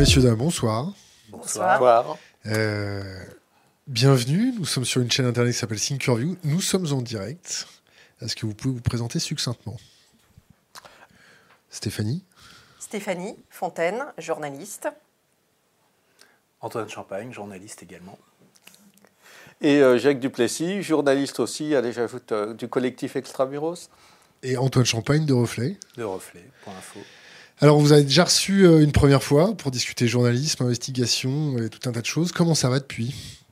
Messieurs, dames, bonsoir. Bonsoir. Euh, bienvenue, nous sommes sur une chaîne internet qui s'appelle Thinkerview. Nous sommes en direct. Est-ce que vous pouvez vous présenter succinctement? Stéphanie? Stéphanie Fontaine, journaliste. Antoine Champagne, journaliste également. Et euh, Jacques Duplessis, journaliste aussi, allez, j'ajoute, euh, du collectif Extramuros. Et Antoine Champagne de Reflet. De Reflet, point info. Alors, vous avez déjà reçu euh, une première fois pour discuter journalisme, investigation et tout un tas de choses. Comment ça va depuis?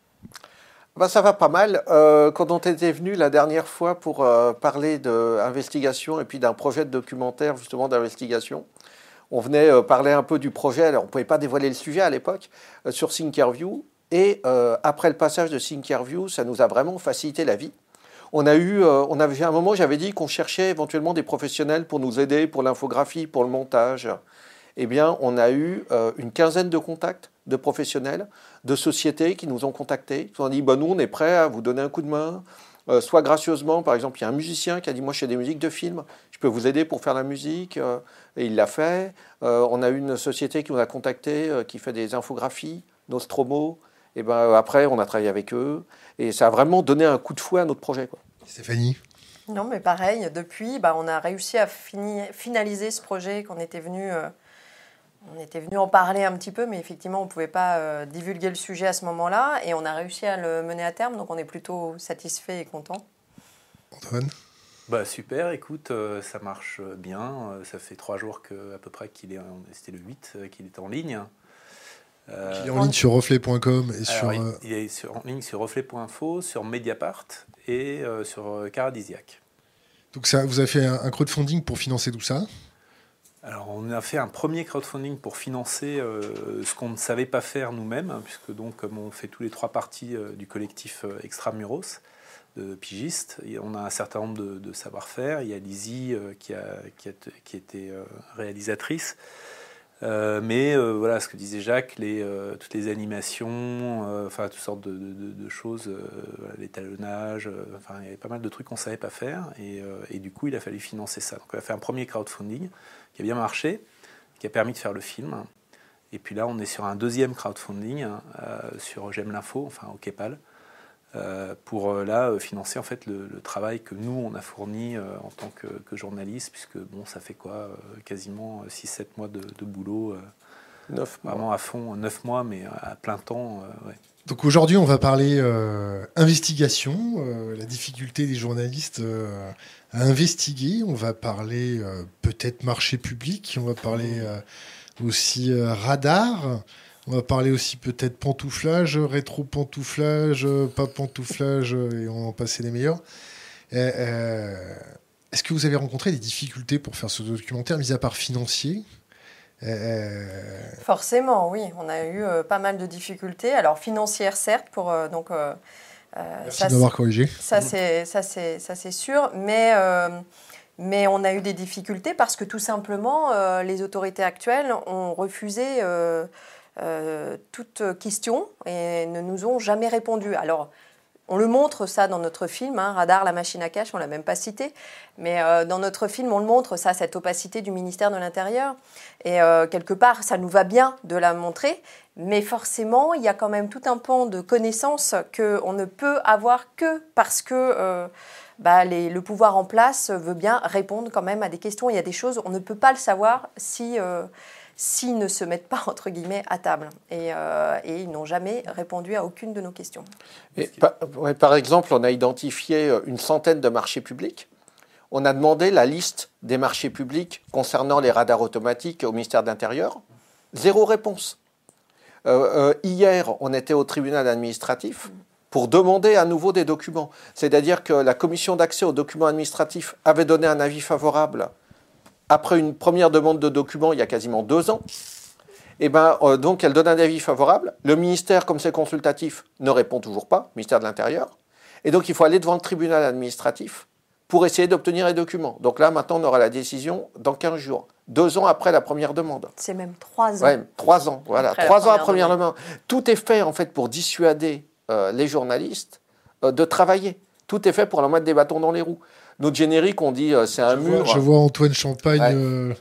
Bah, ça va pas mal. Euh, quand on était venu la dernière fois pour euh, parler d'investigation et puis d'un projet de documentaire justement d'investigation, on venait parler un peu du projet. Alors on ne pouvait pas dévoiler le sujet à l'époque sur Thinkerview. Et après le passage de Thinkerview, ça nous a vraiment facilité la vie. On a eu, euh, avait un moment, j'avais dit qu'on cherchait éventuellement des professionnels pour nous aider pour l'infographie, pour le montage. Eh bien, on a eu euh, une quinzaine de contacts de professionnels, de sociétés qui nous ont contactés, qui nous ont dit bah, nous, on est prêts à vous donner un coup de main. Euh, soit gracieusement, par exemple, il y a un musicien qui a dit Moi, je fais des musiques de films, je peux vous aider pour faire la musique. et il l'a fait. On a une société qui nous a contacté, qui fait des infographies, Nostromo. Et ben, après, on a travaillé avec eux. Et ça a vraiment donné un coup de fouet à notre projet. Quoi. Stéphanie Non, mais pareil, depuis, bah, on a réussi à fini- finaliser ce projet qu'on était venu. euh, on était venu en parler un petit peu, mais effectivement, on ne pouvait pas euh, divulguer le sujet à ce moment-là. Et on a réussi à le mener à terme, donc on est plutôt satisfait et content. Antoine Bah super, écoute, euh, ça marche bien. Euh, ça fait trois jours que, à peu près qu'il est, c'était le 8 euh, qu'il est en ligne. Euh, Il est en ligne sur reflet.com et sur. il, euh, il est sur- en ligne sur reflet.info, sur Mediapart et euh, sur euh, Caradisiac. Donc, ça, vous avez fait un, un crowdfunding pour financer tout ça? Alors, on a fait un premier crowdfunding pour financer euh, ce qu'on ne savait pas faire nous-mêmes, hein, puisque donc, comme on fait tous les trois parties euh, du collectif euh, Extramuros de pigistes, et on a un certain nombre de, de savoir-faire. Il y a Lizzie euh, qui, a, qui, a- qui était euh, réalisatrice. Euh, mais euh, voilà, ce que disait Jacques, euh, toutes les animations, enfin toutes sortes de, choses, l'étalonnage, enfin il y avait pas mal de trucs qu'on savait pas faire, et, du coup il a fallu financer ça. Donc on a fait un premier crowdfunding qui a bien marché, qui a permis de faire le film. Et puis là, on est sur un deuxième crowdfunding hein, sur J'aime l'info, enfin au Kepal, euh, pour euh, là euh, financer en fait le, le travail que nous on a fourni euh, en tant que, que journaliste, puisque bon, ça fait quoi, euh, quasiment 6-7 mois de, de boulot, euh, Neuf mois. vraiment à fond, 9 mois, mais à plein temps. euh, ouais. Donc aujourd'hui, on va parler euh, investigation, euh, la difficulté des journalistes euh, à investiguer. On va parler euh, peut-être marché public. On va parler euh, aussi euh, radar. On va parler aussi peut-être pantouflage, rétro-pantouflage, euh, pas pantouflage, euh, et on en passer les meilleurs. Euh, Est-ce que vous avez rencontré des difficultés pour faire ce documentaire, mis à part financier? Euh, Forcément, oui, on a eu euh, pas mal de difficultés. Alors financières, certes, pour euh, donc. Merci ça, de m'avoir corrigé. Ça, c'est, ça, c'est, ça, c'est sûr. Mais, mais on a eu des difficultés parce que tout simplement, les autorités actuelles ont refusé euh, euh, toute question et ne nous ont jamais répondu. Alors, on le montre ça dans notre film, hein, Radar, la machine à cash, on l'a même pas cité, mais euh, dans notre film, on le montre, ça, cette opacité du ministère de l'Intérieur. Et euh, quelque part, ça nous va bien de la montrer, mais forcément, il y a quand même tout un pan de connaissances qu'on ne peut avoir que parce que bah, le pouvoir en place veut bien répondre quand même à des questions. Il y a des choses, on ne peut pas le savoir si... s'ils ne se mettent pas, entre guillemets, à table. Et, euh, ils n'ont jamais répondu à aucune de nos questions. Par, exemple, on a identifié euh, une centaine de marchés publics. On a demandé la liste des marchés publics concernant les radars automatiques au ministère de l'Intérieur. Zéro réponse. Euh, hier, on était au tribunal administratif pour demander à nouveau des documents. C'est-à-dire que la commission d'accès aux documents administratifs avait donné un avis favorable après une première demande de documents il y a quasiment deux ans. Et ben, euh, donc, elle donne un avis favorable. Le ministère, comme c'est consultatif, ne répond toujours pas, ministère de l'Intérieur. Et donc, il faut aller devant le tribunal administratif pour essayer d'obtenir les documents. Donc là, maintenant, on aura la décision dans 15 jours, deux ans après la première demande. C'est même trois ans. Ouais, trois ans, voilà. Après la trois ans première la première demande. Tout est fait, en fait, pour dissuader euh, les journalistes euh, de travailler. Tout est fait pour leur mettre des bâtons dans les roues. Notre générique, on dit, euh, c'est un je, vois, mur. je vois Antoine Champagne Ouais. euh,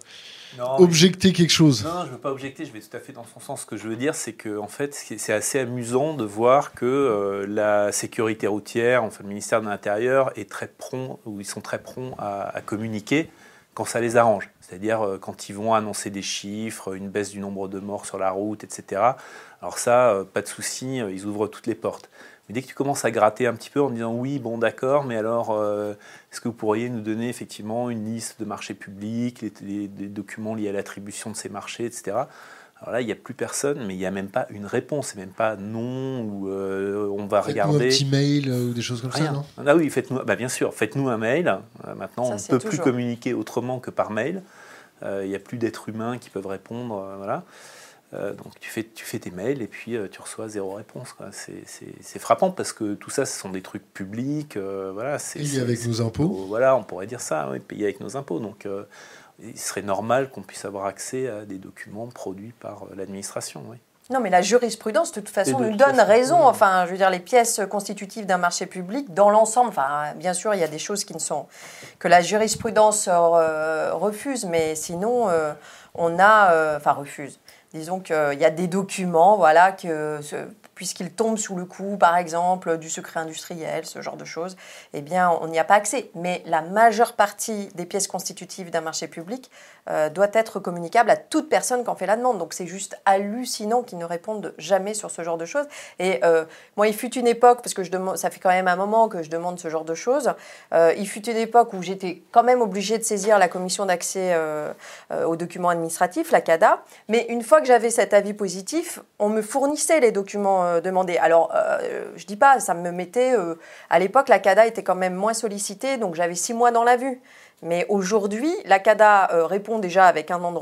objecter quelque chose. Non, je ne veux pas objecter, je vais tout à fait dans son sens. Ce que je veux dire, c'est que en fait, c'est assez amusant de voir que euh, la sécurité routière, enfin le ministère de l'Intérieur, est très prompt, ou ils sont très prompts à, communiquer quand ça les arrange. C'est-à-dire euh, quand ils vont annoncer des chiffres, une baisse du nombre de morts sur la route, etc. Alors ça, euh, pas de souci, ils ouvrent toutes les portes. Mais dès que tu commences à gratter un petit peu en disant oui, bon d'accord, mais alors euh, est-ce que vous pourriez nous donner effectivement une liste de marchés publics, les, documents liés à l'attribution de ces marchés, etc. Alors là, il n'y a plus personne, mais il n'y a même pas une réponse, c'est même pas non ou euh, on va regarder. un petit mail euh, ou des choses comme ça, non? Ah oui, faites-nous, bah, bien sûr, faites-nous un mail. maintenant, on ne peut plus communiquer autrement que par mail. Il n'y a plus d'êtres humains qui peuvent répondre, voilà. Euh, donc tu fais, tu fais tes mails et puis euh, tu reçois zéro réponse. C'est frappant parce que tout ça, ce sont des trucs publics. Euh, voilà, payé avec nos impôts. voilà, on pourrait dire ça, oui, payé avec nos impôts. Donc il serait normal qu'on puisse avoir accès à des documents produits par l'administration. Oui. Non, mais la jurisprudence, de toute façon, nous donne raison. Enfin, je veux dire, les pièces constitutives d'un marché public, dans l'ensemble, enfin, bien sûr, il y a des choses qui ne sont que la jurisprudence refuse, mais sinon, on a, enfin, refuse. Disons qu'il y a des documents, voilà, que puisqu'ils tombent sous le coup, par exemple, du secret industriel, ce genre de choses, eh bien, on n'y a pas accès. Mais la majeure partie des pièces constitutives d'un marché public euh, doit être communicable à toute personne qui en fait la demande. Donc c'est juste hallucinant qu'ils ne répondent jamais sur ce genre de choses. Et euh, moi, il fut une époque, parce que ça fait quand même un moment que je demande ce genre de choses, euh, il fut une époque où j'étais quand même obligée de saisir la commission d'accès aux documents administratifs, la CADA. Mais une fois que j'avais cet avis positif, on me fournissait les documents demandés. Alors, je dis pas, ça me mettait... à l'époque, la CADA était quand même moins sollicitée, donc j'avais six mois dans la vue. Mais aujourd'hui, la CADA euh, répond déjà avec un an de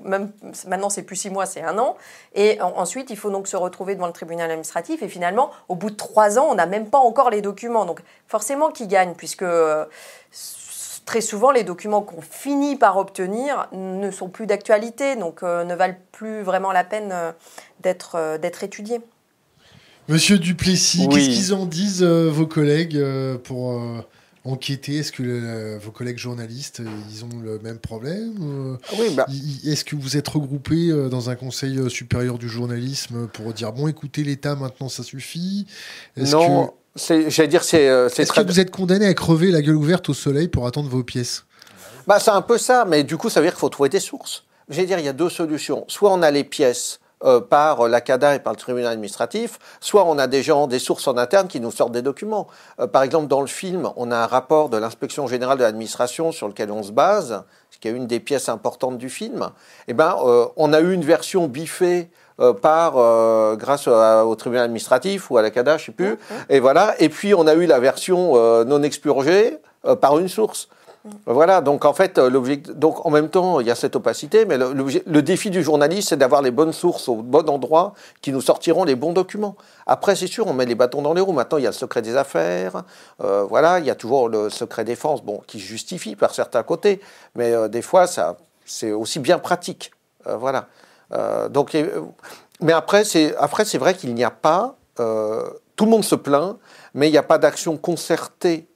même maintenant c'est plus six mois, c'est un an. Et ensuite, il faut donc se retrouver devant le tribunal administratif. Et finalement, au bout de trois ans, on n'a même pas encore les documents. Donc forcément, qui gagne, puisque euh, très souvent, les documents qu'on finit par obtenir ne sont plus d'actualité, donc euh, ne valent plus vraiment la peine d'être d'être étudiés. Monsieur Duplessis, qu'est-ce qu'ils en disent vos collègues pour enquêter? Est-ce que vos collègues journalistes, euh, ils ont le même problème ah oui, bah. Est-ce que vous êtes regroupés euh, dans un conseil euh, supérieur du journalisme pour dire bon, écoutez, l'État maintenant, ça suffit? Non, j'allais dire c'est. Est-ce que vous êtes condamné à crever la gueule ouverte au soleil pour attendre vos pièces? Bah, c'est un peu ça, mais du coup, ça veut dire qu'il faut trouver des sources. J'allais dire, il y a deux solutions. Soit on a les pièces euh, par la CADA et par le tribunal administratif, soit on a des gens, des sources en interne qui nous sortent des documents. Euh, par exemple, dans le film, on a un rapport de l'inspection générale de l'administration sur lequel on se base, ce qui est une des pièces importantes du film. Eh ben, euh, on a eu une version biffée par grâce au tribunal administratif ou à la CADA, je sais plus. Et voilà. Et puis on a eu la version non expurgée par une source. Voilà, donc en fait, donc en même temps, il y a cette opacité, mais le, défi du journaliste, c'est d'avoir les bonnes sources au bon endroit qui nous sortiront les bons documents. Après, c'est sûr, on met les bâtons dans les roues. Maintenant, il y a le secret des affaires, euh, voilà, il y a toujours le secret défense, bon, qui justifie par certains côtés, mais euh, des fois, ça, c'est aussi bien pratique, euh, voilà. donc, mais après, c'est après, c'est vrai qu'il n'y a pas, tout le monde se plaint, mais il n'y a pas d'action concertée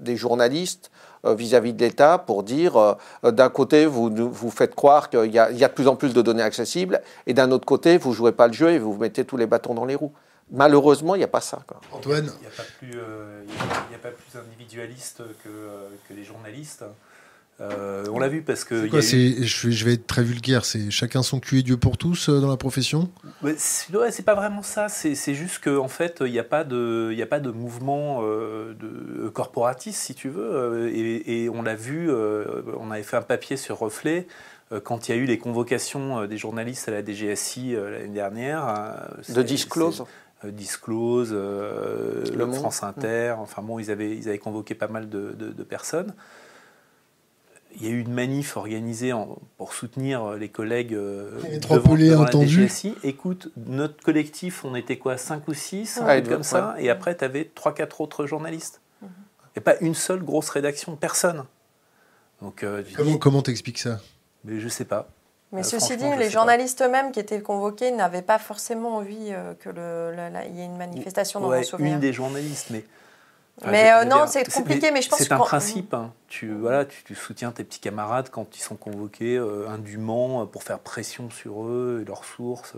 des journalistes euh, vis-à-vis de l'État pour dire euh, d'un côté vous vous faites croire qu'il y, a de plus en plus de données accessibles et d'un autre côté vous jouez pas le jeu et vous mettez tous les bâtons dans les roues. Malheureusement, il n'y a pas ça. Antoine? Il n'y a, pas plus, euh, individualiste que, que les journalistes. Euh, on l'a vu parce que. je, vais être très vulgaire. C'est chacun son cul et Dieu pour tous euh, dans la profession? c'est pas vraiment ça. C'est juste qu'en en fait, il n'y a pas de, il a pas de mouvement euh, de corporatiste, si tu veux. Et, on l'a vu. on avait fait un papier sur Reflet quand il y a eu les convocations des journalistes à la DGSI l'année dernière. de disclose. Disclose, le France Inter. Enfin bon, ils avaient, ils avaient convoqué pas mal de, de personnes il y a eu une manif organisée pour soutenir les collègues euh, devant, la DGSI. Écoute, notre collectif, on était quoi 5 ou 6, comme ça, et après, tu avais 3-4 autres journalistes. Mhm. Et pas une seule grosse rédaction, personne. Donc, euh, comment t'expliques ça? Mais Je sais pas. Mais euh, ceci dit, les journalistes eux-mêmes qui étaient convoqués n'avaient pas forcément envie qu'il y ait une manifestation dans ouais, Une des journalistes, mais mais euh, non, c'est compliqué, mais je pense C'est un principe. Hein. Tu, voilà, tu, soutiens tes petits camarades quand ils sont convoqués euh, indûment pour faire pression sur eux et leurs sources.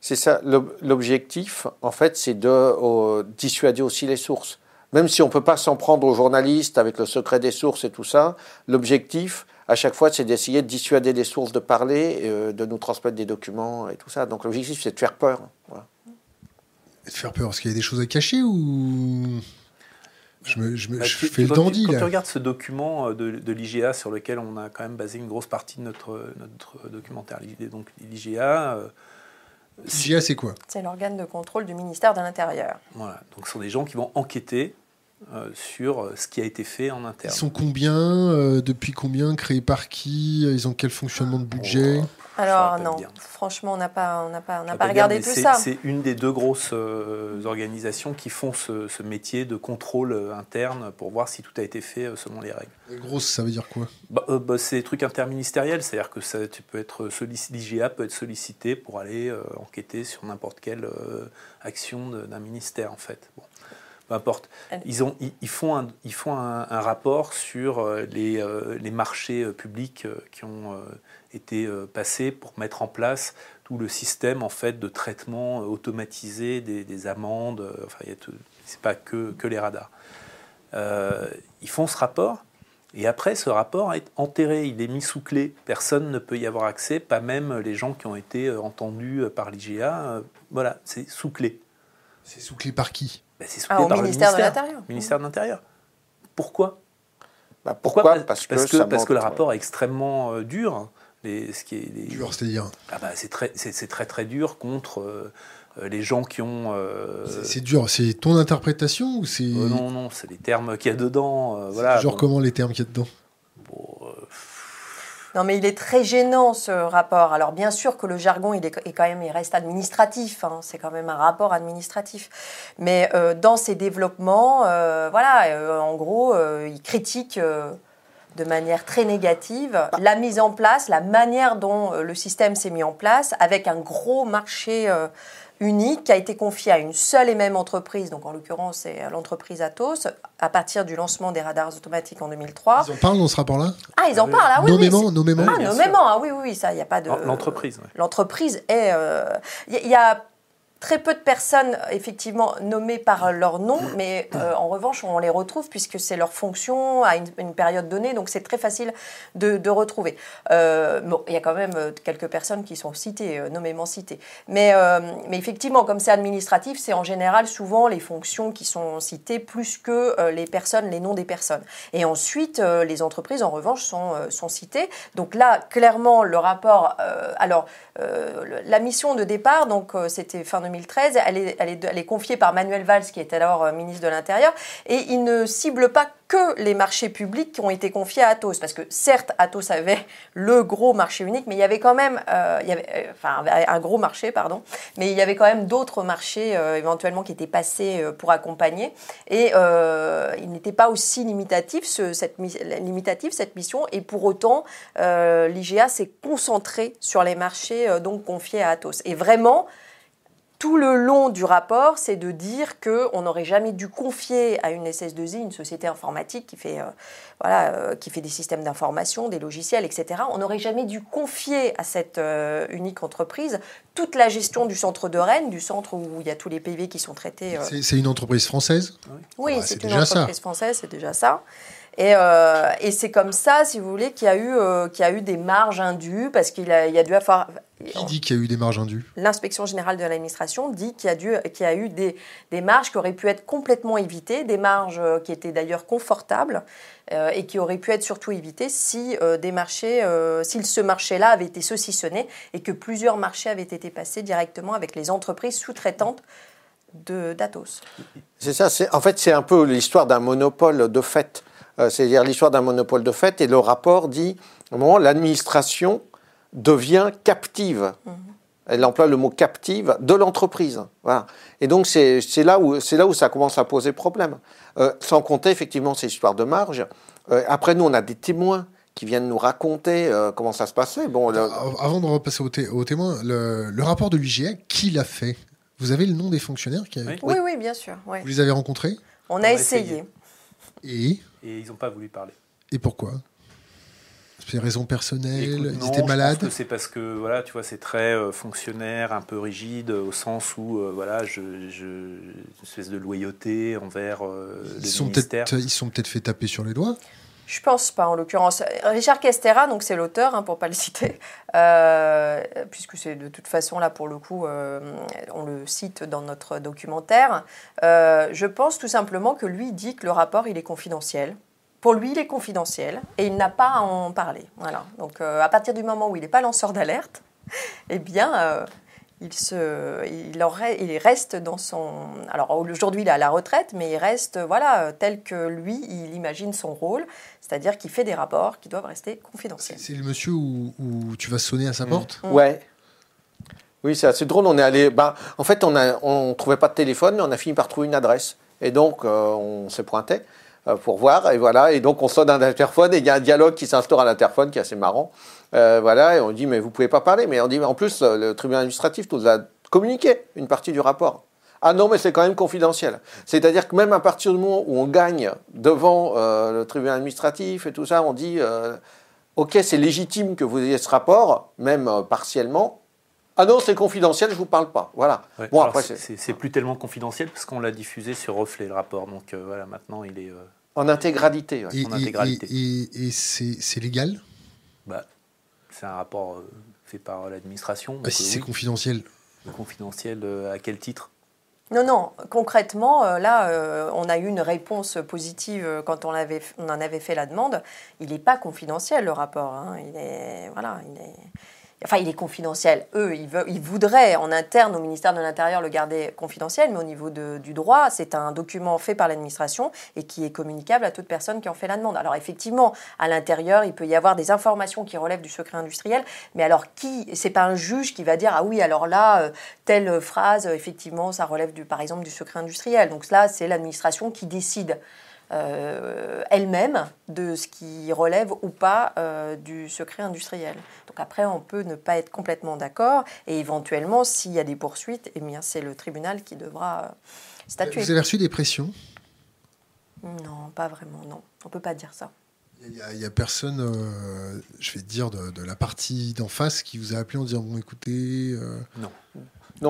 C'est ça. L'objectif, en fait, c'est de dissuader aussi les sources. Même si on ne peut pas s'en prendre aux journalistes avec le secret des sources et tout ça, l'objectif, à chaque fois, c'est d'essayer de dissuader les sources de parler, euh, de nous transmettre des documents et tout ça. Donc l'objectif, c'est de faire peur. De faire peur parce qu'il y a des choses à cacher ou je, me, je, me, bah, fais le dandy. Quand tu regardes ce document euh, de, de l'IGA sur lequel on a quand même basé une grosse partie de notre, notre documentaire, donc l'IGA. Euh, L'IGA, c'est quoi? C'est l'organe de contrôle du ministère de l'Intérieur. Voilà, donc ce sont des gens qui vont enquêter euh, sur euh, ce qui a été fait en interne. Ils sont combien euh, Depuis combien Créés par qui Ils ont quel fonctionnement de budget oh, Alors non, franchement, on n'a pas, on pas, on pas regardé tout ça. C'est une des deux grosses organisations qui font ce, métier de contrôle interne pour voir si tout a été fait selon les règles. grosse, ça veut dire quoi? Bah, bah, C'est des trucs interministériels, c'est-à-dire que ça, tu peux être l'IGA peut être sollicité pour aller enquêter sur n'importe quelle action d'un ministère en fait. Bon peu importe. Ils, ont, ils, font, un, ils font un, rapport sur euh, les, euh, les marchés euh, publics qui ont été passés pour mettre en place tout le système en fait de traitement automatisé des, des amendes. Enfin, c'est pas que, que les radars. ils font ce rapport. Et après, ce rapport est enterré, il est mis sous clé. Personne ne peut y avoir accès, pas même les gens qui ont été entendus par l'IGA. Voilà, c'est sous clé. C'est sous clé par qui? Bah, c'est ah, au ministère, de l'Intérieur. Ministère de l'Intérieur. Pourquoi? Bah, Pourquoi, parce, que, parce que, le rapport est extrêmement euh, dur. Les, ce qui est, dur, c'est-à-dire ah bah, C'est très, c'est, très très dur contre euh, les gens qui ont. Euh, c'est, dur, c'est ton interprétation ou c'est. non, non, c'est les termes qu'il y a dedans. voilà, genre comment les termes qu'il y a dedans? Non, mais il est très gênant ce rapport. Alors bien sûr que le jargon, il est, quand même, il reste administratif. Hein. c'est quand même un rapport administratif. Mais euh, dans ses développements, euh, voilà, euh, en gros, il critique de manière très négative la mise en place, la manière dont le système s'est mis en place, avec un gros marché unique qui a été confié à une seule et même entreprise, donc en l'occurrence c'est l'entreprise Atos, à partir du lancement des radars automatiques en 2003. Ils en parlent dans ce rapport-là? Ah, ils en parlent, ah oui. Nommément, nommément. Ah, nommément, ah oui, oui, oui, ça, il n'y a pas de. L'entreprise. L'entreprise est. Il euh, y a très peu de personnes effectivement nommées par leur nom, mais euh, en revanche on les retrouve puisque c'est leur fonction à une, période donnée, donc c'est très facile de, retrouver. Euh, bon, il y a quand même euh, quelques personnes qui sont citées, nommément citées, mais, mais effectivement comme c'est administratif, c'est en général souvent les fonctions qui sont citées plus que les personnes, les noms des personnes. Et ensuite les entreprises en revanche sont, sont citées. Donc là clairement le rapport, alors la mission de départ, donc c'était fin 2000 2013. Elle est, elle, est, confiée par Manuel Valls, qui était alors euh, ministre de l'Intérieur, et il ne cible pas que les marchés publics qui ont été confiés à Atos. Parce que certes, Atos avait le gros marché unique, mais il y avait quand même euh, euh, enfin, un gros marché, pardon, mais il y avait quand même d'autres marchés éventuellement qui étaient passés pour accompagner. Et il n'était pas aussi limitatif, ce, cette, limitatif, cette mission. Et pour autant, l'IGA s'est concentré sur les marchés donc confiés à Atos. Et vraiment, tout le long du rapport, c'est de dire qu'on n'aurait jamais dû confier à une SS2I, une société informatique qui fait, euh, voilà, euh, qui fait des systèmes d'information, des logiciels, etc., on n'aurait jamais dû confier à cette euh, unique entreprise toute la gestion du centre de Rennes, du centre où il y a tous les PV qui sont traités. C'est une entreprise française? Oui, c'est une entreprise française, c'est déjà ça. Et, euh, et c'est comme ça, si vous voulez, qu'il y, a eu, euh, qu'il y a eu des marges indues, parce qu'il a, il y a dû avoir... Qui dit qu'il y a eu des marges indues? L'inspection générale de l'administration dit qu'il y a, dû, qu'il y a eu des, des, marges qui auraient pu être complètement évitées, des marges euh, qui étaient d'ailleurs confortables euh, et qui auraient pu être surtout évitées si, des marchés, si ce marché-là avait été saucissonné et que plusieurs marchés avaient été passés directement avec les entreprises sous-traitantes d'Atos. C'est ça, c'est, en fait c'est un peu l'histoire d'un monopole de fait. Euh, c'est-à-dire l'histoire d'un monopole de fait, et le rapport dit, au moment l'administration devient captive. Mhm. Elle emploie le mot captive de l'entreprise. Voilà. Et donc c'est là, où, là où ça commence à poser problème. Euh, sans compter effectivement ces histoires de marge. Euh, après, nous, on a des témoins qui viennent nous raconter comment ça se passait. Bon, Avant de repasser aux, témoins, le, rapport de l'UGA, qui l'a fait? Vous avez le nom des fonctionnaires qui Oui. Oui, oui, bien sûr. ouais. Vous les avez rencontrés? On, On a a essayé. essayé. Et, Et ils n'ont pas voulu parler. et pourquoi? C'est des raisons personnelles Écoute, Ils non, étaient malades? c'est parce que voilà, tu vois, c'est très euh, fonctionnaire, un peu rigide, au sens où euh, voilà, je, je- une espèce de loyauté envers euh, Ils le sont ministère. peut-être ils sont peut-être fait taper sur les doigts. Je pense pas, en l'occurrence. Richard Castera, donc c'est l'auteur, hein, pour pas le citer, euh, puisque c'est de toute façon là pour le coup, euh, on le cite dans notre documentaire. Euh, je pense tout simplement que lui dit que le rapport il est confidentiel. Pour lui, il est confidentiel et il n'a pas à en parler. Voilà. Donc à partir du moment où il n'est pas lanceur d'alerte, eh bien. Il, se, il, en re- il reste dans son. Alors aujourd'hui, il est à la retraite, mais il reste voilà, tel que lui, il imagine son rôle, c'est-à-dire qu'il fait des rapports qui doivent rester confidentiels. C'est le monsieur où, où tu vas sonner à sa Mm. porte? Mm. Ouais. Oui, c'est assez drôle. On est allé. Ben, en fait, on ne on trouvait pas de téléphone, mais on a fini par trouver une adresse. Et donc, euh, on s'est pointé euh, pour voir. Et voilà. Et donc, on sonne à l'interphone et il y a un dialogue qui s'instaure à l'interphone qui est assez marrant. Euh, voilà. Et on dit, mais vous pouvez pas parler. Mais on dit, mais en plus, le tribunal administratif nous a communiqué une partie du rapport. Ah non, mais c'est quand même confidentiel. C'est-à-dire que même à partir du moment où on gagne devant euh, le tribunal administratif et tout ça, on dit, euh, ok, c'est légitime que vous ayez ce rapport, même euh, partiellement. Ah non, c'est confidentiel, je vous parle pas. Voilà. Ouais. Bon, après, c'est- plus tellement confidentiel parce qu'on l'a diffusé sur Reflet le rapport. Donc euh, voilà, maintenant il est. euh, en intégralité. ouais. Et, en et- intégralité. et- et- c'est légal? Bah, c'est un rapport euh, fait par l'administration. Bah, Si euh, c'est oui. confidentiel, confidentiel euh, à quel titre? Non, non, concrètement, là, euh, on a eu une réponse positive quand on, avait, on en avait fait la demande. Il n'est pas confidentiel, le rapport. hein. Il est. Voilà, il est. Enfin, il est confidentiel. Eux, ils, veulent, ils voudraient en interne au ministère de l'Intérieur le garder confidentiel, mais au niveau de- du droit, c'est un document fait par l'administration et qui est communicable à toute personne qui en fait la demande. Alors effectivement, à l'intérieur, il peut y avoir des informations qui relèvent du secret industriel, mais alors qui C'est pas un juge qui va dire ah oui, alors là, euh, telle phrase, effectivement, ça relève du, par exemple du secret industriel. Donc là, c'est l'administration qui décide elle-même de ce qui relève ou pas euh, du secret industriel. Donc après, on peut ne pas être complètement d'accord et éventuellement, s'il y a des poursuites, eh bien, c'est le tribunal qui devra euh, statuer. vous avez reçu des pressions? Non, pas vraiment, non. On peut pas dire ça. Il n'y a, il y a personne, euh, je vais te dire, de, de la partie d'en face qui vous a appelé en disant Bon, écoutez, euh, Non,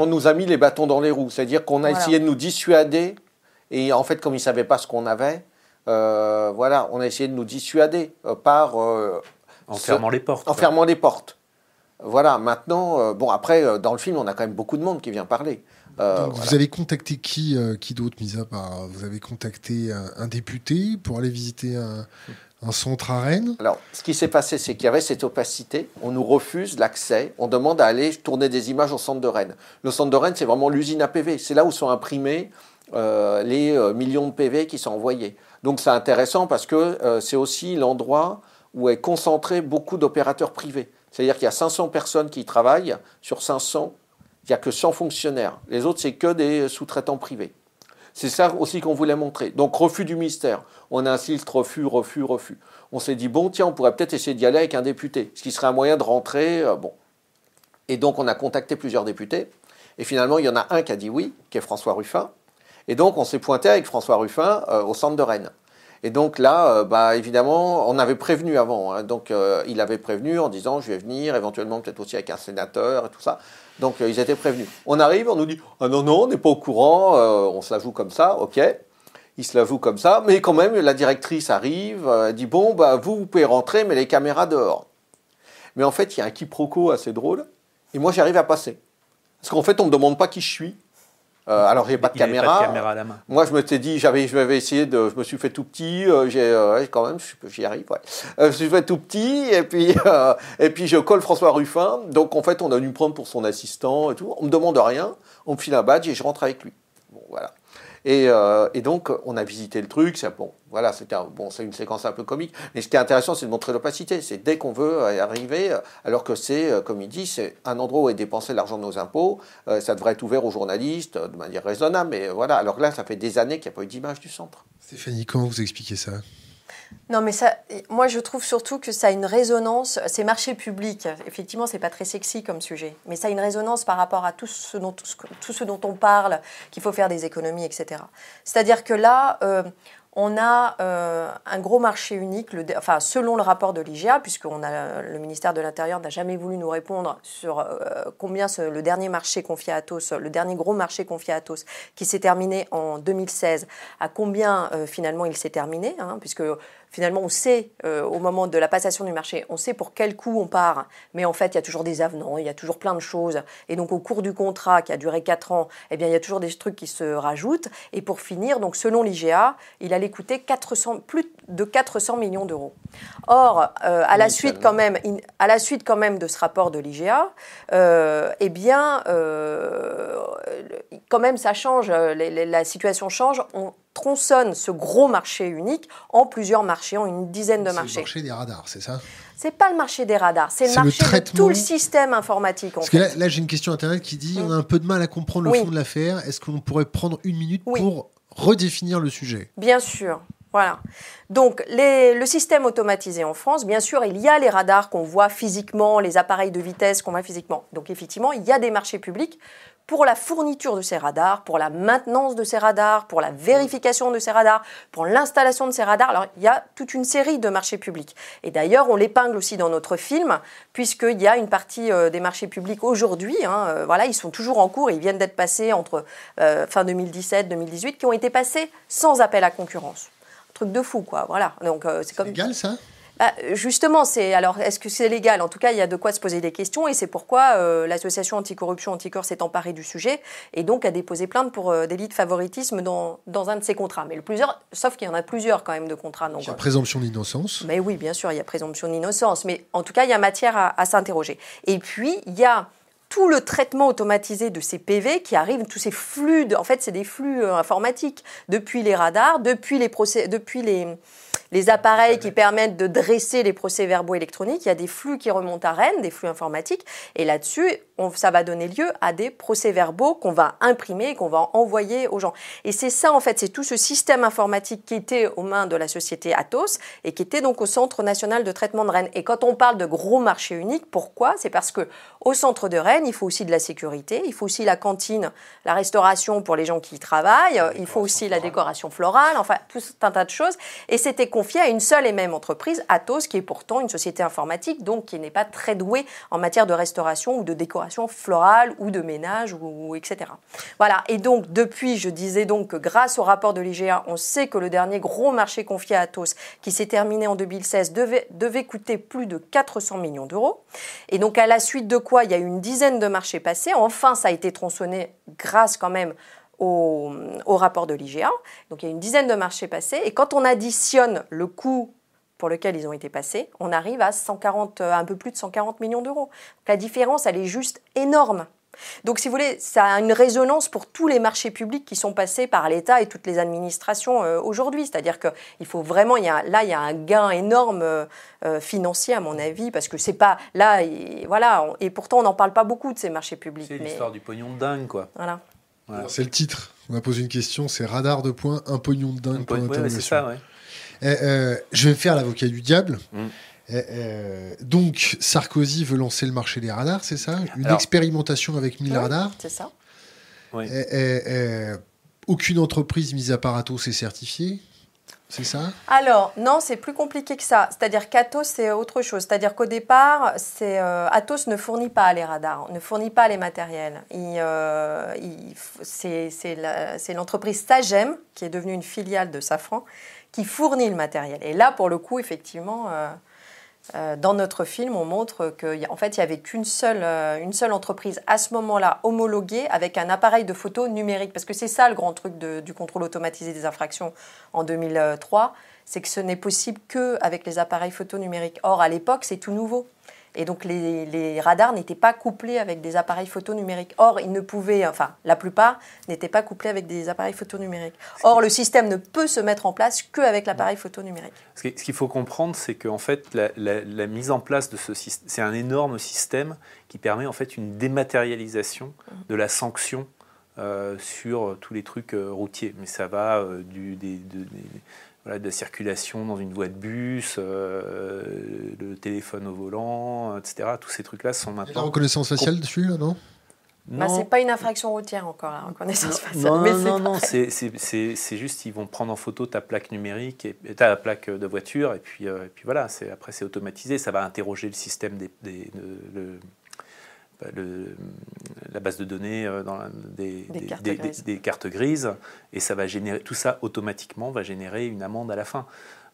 on nous a mis les bâtons dans les roues. C'est-à-dire qu'on a Voilà. essayé de nous dissuader. Et en fait, comme ils ne savaient pas ce qu'on avait, euh, voilà, on a essayé de nous dissuader euh, par euh, En Ce- fermant les portes. en quoi. fermant les portes. Voilà, maintenant, euh, bon, après, euh, dans le film, on a quand même beaucoup de monde qui vient parler. Euh, donc voilà. vous avez contacté qui, euh, qui d'autre, mis à part Vous avez contacté un, un député pour aller visiter un, un centre à Rennes? Alors, ce qui s'est passé, c'est qu'il y avait cette opacité. On nous refuse l'accès. On demande à aller tourner des images au centre de Rennes. Le centre de Rennes, c'est vraiment l'usine à PV. C'est là où sont imprimés euh, les millions de PV qui sont envoyés. Donc, c'est intéressant parce que euh, c'est aussi l'endroit où est concentré beaucoup d'opérateurs privés. C'est-à-dire qu'il y a 500 personnes qui travaillent. Sur 500, il n'y a que 100 fonctionnaires. Les autres, c'est que des sous-traitants privés. C'est ça aussi qu'on voulait montrer. Donc, refus du mystère. On insiste, refus, refus, refus. On s'est dit, bon, tiens, on pourrait peut-être essayer d'y aller avec un député, ce qui serait un moyen de rentrer. euh, bon. Et donc, on a contacté plusieurs députés. Et finalement, il y en a un qui a dit oui, qui est François Ruffin. Et donc, on s'est pointé avec François Ruffin euh, au centre de Rennes. Et donc là, euh, bah, évidemment, on avait prévenu avant. hein. donc, euh, il avait prévenu en disant, je vais venir, éventuellement peut-être aussi avec un sénateur et tout ça. Donc, ils étaient prévenus. On arrive, on nous dit, ah non, non, on n'est pas au courant, on se la joue comme ça, ok. Il se la joue comme ça, mais quand même, la directrice arrive, elle dit, bon, bah, vous, vous pouvez rentrer, mais les caméras dehors. Mais en fait, il y a un quiproquo assez drôle, et moi, j'arrive à passer. Parce qu'en fait, on ne me demande pas qui je suis. Euh, alors, j'ai pas de Il avait caméra. Pas de caméra à la main. Moi, je me suis dit, j'avais, je m'avais essayé de, je me suis fait tout petit, euh, j'ai, euh, quand même, j'y arrive, ouais. Euh, je me suis fait tout petit, et puis, euh, et puis je colle François Ruffin. Donc, en fait, on a dû me prendre pour son assistant et tout. On me demande rien, on me file un badge et je rentre avec lui. Bon, voilà. Et, euh, et donc, on a visité le truc. Bon, voilà, c'est une séquence un peu comique. Mais ce qui est intéressant, c'est de montrer l'opacité. C'est dès qu'on veut euh, arriver, euh, alors que c'est, comme il dit, c'est un endroit où est dépensé l'argent de nos impôts. ça devrait être ouvert aux journalistes de manière raisonnable. Mais voilà, alors que là, ça fait des années qu'il n'y a pas eu d'image du centre. Stéphanie, comment vous expliquez ça? Non, mais ça, moi je trouve surtout que ça a une résonance. C'est marché public. Effectivement, c'est pas très sexy comme sujet, mais ça a une résonance par rapport à tout ce dont, tout ce dont on parle, qu'il faut faire des économies, etc. C'est-à-dire que là, euh, on a euh, un gros marché unique, enfin, selon le rapport de l'IGA, puisque le ministère de l'Intérieur n'a jamais voulu nous répondre sur euh, combien le dernier marché confié à Atos, le dernier gros marché confié à Atos, qui s'est terminé en 2016, à combien finalement il s'est terminé, hein, puisque finalement, on sait, euh, au moment de la passation du marché, on sait pour quel coût on part, mais en fait, il y a toujours des avenants, il y a toujours plein de choses. Et donc, au cours du contrat qui a duré 4 ans, eh bien, il y a toujours des trucs qui se rajoutent. Et pour finir, donc, selon l'IGA, il allait coûter 400, plus de 400 millions d'euros. Or, euh, à, la suite, quand même, à la suite quand même de ce rapport de l'IGA, euh, eh bien, quand même, ça change, la situation change. On, tronçonne ce gros marché unique en plusieurs marchés, en une dizaine de marchés. C'est le marché des radars, c'est ça? C'est pas le marché des radars, c'est le marché de tout le système informatique. Parce que là, j'ai une question internet qui dit on a un peu de mal à comprendre le fond de l'affaire. Est-ce qu'on pourrait prendre une minute pour redéfinir le sujet? Bien sûr. Voilà. Donc, le système automatisé en France, bien sûr, il y a les radars qu'on voit physiquement, les appareils de vitesse qu'on voit physiquement. Donc, effectivement, il y a des marchés publics pour la fourniture de ces radars, pour la maintenance de ces radars, pour la vérification de ces radars, pour l'installation de ces radars. Alors, il y a toute une série de marchés publics. Et d'ailleurs, on l'épingle aussi dans notre film, puisqu'il y a une partie euh, des marchés publics aujourd'hui, hein, euh, voilà, ils sont toujours en cours, ils viennent d'être passés entre euh, fin 2017-2018, qui ont été passés sans appel à concurrence. Un truc de fou, quoi. Voilà. Donc, c'est comme... légal, ça? Bah, justement, c'est alors est-ce que c'est légal? En tout cas, il y a de quoi se poser des questions et c'est pourquoi euh, l'association anticorruption Anticorps s'est emparée du sujet et donc a déposé plainte pour euh, délit de favoritisme dans, dans, un de ses contrats. Mais le plusieurs, sauf qu'il y en a plusieurs quand même de contrats. Donc, il y a présomption d'innocence. Mais oui, bien sûr, il y a présomption d'innocence. Mais en tout cas, il y a matière à, à s'interroger. Et puis, il y a tout le traitement automatisé de ces PV qui arrivent, tous ces flux, en fait, c'est des flux euh, informatiques depuis les radars, depuis les procès, depuis les les appareils qui permettent de dresser les procès-verbaux électroniques. Il y a des flux qui remontent à Rennes, des flux informatiques. Et là-dessus, ça va donner lieu à des procès-verbaux qu'on va imprimer et qu'on va envoyer aux gens. Et c'est ça, en fait, c'est tout ce système informatique qui était aux mains de la société Atos et qui était donc au Centre national de traitement de Rennes. Et quand on parle de gros marché unique, pourquoi? C'est parce que au centre de Rennes, il faut aussi de la sécurité, il faut aussi la cantine, la restauration pour les gens qui y travaillent, il faut aussi la décoration florale, enfin tout un tas de choses. Et c'était confié à une seule et même entreprise, Atos, qui est pourtant une société informatique, donc qui n'est pas très douée en matière de restauration ou de décoration florale ou de ménage, ou, etc. Voilà, et donc depuis, je disais donc que grâce au rapport de l'IGA, on sait que le dernier gros marché confié à Atos, qui s'est terminé en 2016, devait, devait coûter plus de 400 millions d'euros. Et donc à la suite de quoi, il y a une dizaine de marchés passés. Enfin, ça a été tronçonné grâce quand même au, au, rapport de l'IGA. Donc il y a une dizaine de marchés passés. Et quand on additionne le coût pour lequel ils ont été passés, on arrive à 140, euh, un peu plus de 140 millions d'euros. La différence, elle est juste énorme. Donc, si vous voulez, ça a une résonance pour tous les marchés publics qui sont passés par l'État et toutes les administrations euh, aujourd'hui. C'est-à-dire qu'il faut vraiment, il y a, là, il y a un gain énorme euh, financier, à mon avis, parce que c'est pas là, et, voilà, et pourtant, on n'en parle pas beaucoup de ces marchés publics. C'est l'histoire du pognon de dingue, quoi. Voilà. C'est le titre. On a posé une question, c'est radar de points, un pognon de dingue. Un c'est ça, ouais. Eh, euh, je vais me faire l'avocat du diable. Mm. Eh, euh, donc, Sarkozy veut lancer le marché des radars, c'est ça? Une expérimentation avec 1000 radars? C'est ça. Eh, aucune entreprise mise à part Atos est certifiée? C'est ça? Alors, non, c'est plus compliqué que ça. C'est-à-dire qu'Atos, c'est autre chose. C'est-à-dire qu'au départ, c'est, euh, Atos ne fournit pas les radars, ne fournit pas les matériels. c'est, l'entreprise Sagem, qui est devenue une filiale de Safran, qui fournit le matériel. Et là, pour le coup, effectivement, euh, euh, dans notre film, on montre qu'en fait, il n'y avait qu'une seule, euh, seule entreprise à ce moment-là homologuée avec un appareil de photo numérique. Parce que c'est ça le grand truc du contrôle automatisé des infractions en 2003, c'est que ce n'est possible qu'avec les appareils photo numériques. Or, à l'époque, c'est tout nouveau. Et donc les, radars n'étaient pas couplés avec des appareils photo numériques. Or, ils ne pouvaient, enfin la plupart n'étaient pas couplés avec des appareils photo numériques. Or, le système ne peut se mettre en place qu'avec l'appareil photo numérique. Ce qu'il faut comprendre, c'est qu'en fait, la, mise en place de ce système, c'est un énorme système qui permet en fait une dématérialisation mmh. de la sanction sur tous les trucs routiers. Mais ça va du, des, voilà, de la circulation dans une voie de bus, le téléphone au volant, etc. Tous ces trucs-là sont maintenant. La reconnaissance faciale dessus, là, non? Bah, c'est pas une infraction routière encore, la reconnaissance faciale. Non, mais non, non, c'est juste ils vont prendre en photo ta plaque numérique, et, ta plaque de voiture, et puis, et puis voilà, après c'est automatisé, ça va interroger le système des, des de, le, la base de données dans des, des, cartes des, cartes grises, et ça va générer, tout ça automatiquement va générer une amende à la fin.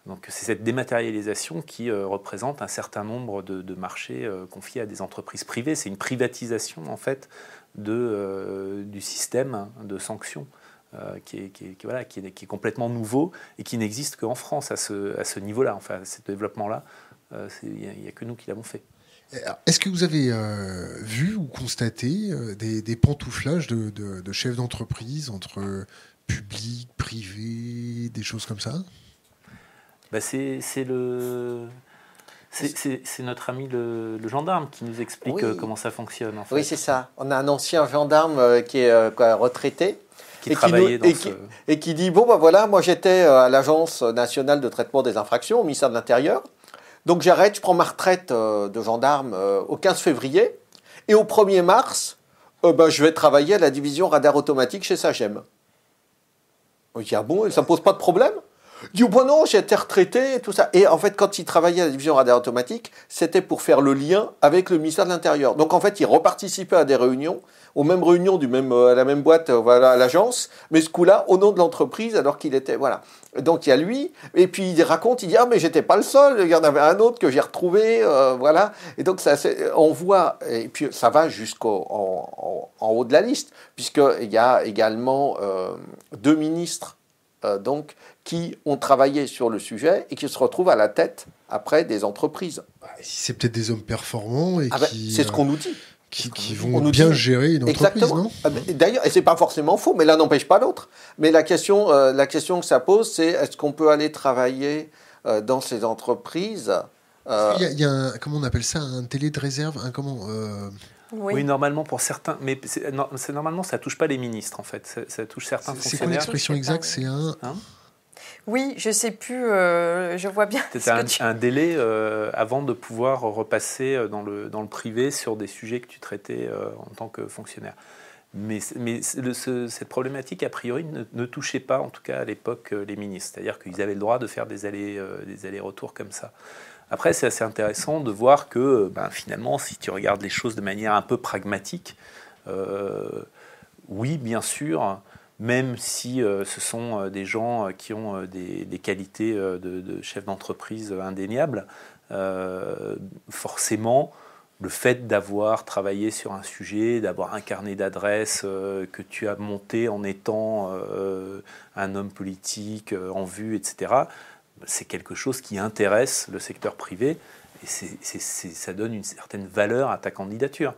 Donc c'est cette dématérialisation qui représente un certain nombre de, de marchés confiés à des entreprises privées. C'est une privatisation en fait de, euh, du système de sanctions. Euh, qui, est, qui, voilà, qui, est, qui, est, complètement nouveau et qui n'existe qu'en France à ce, à ce niveau-là, enfin, ce développement-là. Euh, il n'y a, que nous qui l'avons fait. Est-ce que vous avez vu ou constaté des, des, pantouflages de, de, chefs d'entreprise entre public, privé, des choses comme ça? Bah C'est le c'est notre ami le, gendarme qui nous explique euh, comment ça fonctionne. En fait. Oui, c'est ça. On a un ancien gendarme euh, qui est euh, retraité. Qui et travaillait qui, dans et, qui, dit Bon, ben voilà, moi j'étais à l'Agence nationale de traitement des infractions, au ministère de l'Intérieur. Donc j'arrête, je prends ma retraite de gendarme au 15 février. Et au 1er mars, ben, je vais travailler à la division radar automatique chez Sagem. On dit Ah bon, ça ne pose pas de problème? Il j'ai été retraité et tout ça. Et en fait, quand il travaillait à la division radar automatique, c'était pour faire le lien avec le ministère de l'Intérieur. Donc en fait, il reparticipait à des réunions, aux mêmes réunions du même, euh, à la même boîte, euh, voilà, à l'agence, mais ce coup-là, au nom de l'entreprise, alors qu'il était, voilà. Donc il y a lui, et puis il raconte, il dit, ah mais j'étais pas le seul, il y en avait un autre que j'ai retrouvé, euh, voilà. Et donc ça, on voit, et puis ça va jusqu'en en, haut de la liste, puisqu'il y a également deux ministres donc qui ont travaillé sur le sujet et qui se retrouvent à la tête après des entreprises. Bah, c'est peut-être des hommes performants et ah ben, qui. c'est ce qu'on nous dit. Qui, qui vont bien gérer une entreprise, non? Ah ben, D'ailleurs, et c'est pas forcément faux, mais l'un n'empêche pas l'autre. Mais la question, euh, la question que ça pose, c'est est-ce qu'on peut aller travailler euh, dans ces entreprises euh, il, y a, un, comment on appelle ça, un télé de réserve, un comment oui. normalement pour certains, mais c'est, normalement ça touche pas les ministres en fait, ça, touche certains fonctionnaires. C'est quoi l'expression exacte? C'est un. Hein? Oui, je sais plus, euh, je vois bien. C'était un, un, délai euh, avant de pouvoir repasser euh, dans le, dans le privé sur des sujets que tu traitais en tant que fonctionnaire. Mais, mais cette problématique, a priori, ne, touchait pas, en tout cas à l'époque, les ministres. C'est-à-dire qu'ils avaient le droit de faire des, allers, allers-retours comme ça. Après, c'est assez intéressant de voir que ben, finalement, si tu regardes les choses de manière un peu pragmatique, oui, bien sûr, même si euh, ce sont euh, des gens euh, qui ont des, qualités de, chef d'entreprise indéniables, forcément, le fait d'avoir travaillé sur un sujet, d'avoir un carnet d'adresses que tu as monté en étant un homme politique en vue, etc., c'est quelque chose qui intéresse le secteur privé et ça donne une certaine valeur à ta candidature.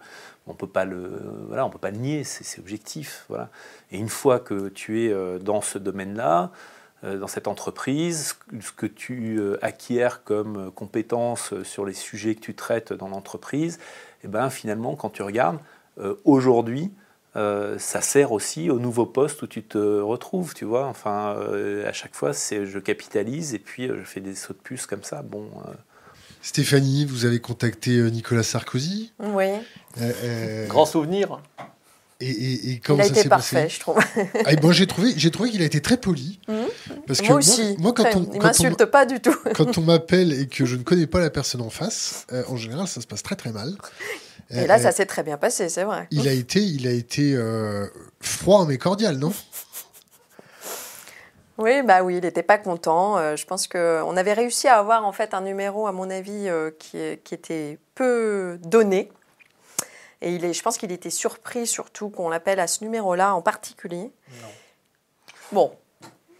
On peut pas le, voilà, on peut pas le nier, c'est objectif. Voilà. Et une fois que tu es euh, dans ce domaine-là, euh, dans cette entreprise, ce que tu euh, acquiers comme compétences sur les sujets que tu traites dans l'entreprise, et eh ben finalement, quand tu regardes, aujourd'hui, ça sert aussi au nouveau poste où tu te retrouves, tu vois. Enfin, à chaque fois, c'est je capitalise et puis je fais des sauts de puce comme ça. Bon. Stéphanie, vous avez contacté Nicolas Sarkozy. Oui. Grand souvenir. Et, il a été parfait, je trouve. Ah, bon, j'ai trouvé, j'ai trouvé qu'il a été très poli. Mmh. Parce que moi aussi. Moi, quand on, il m'insulte pas du tout. quand on m'appelle et que je ne connais pas la personne en face, euh, en général, ça se passe très très mal. Et là, euh, ça s'est très bien passé, c'est vrai. Il a été, il a été euh, froid mais cordial, non? Oui, bah oui, il n'était pas content. je pense qu'on avait réussi à avoir en fait un numéro, à mon avis, qui, qui était peu donné. Et il est, je pense qu'il était surpris surtout qu'on l'appelle à ce numéro-là en particulier. Non. Bon,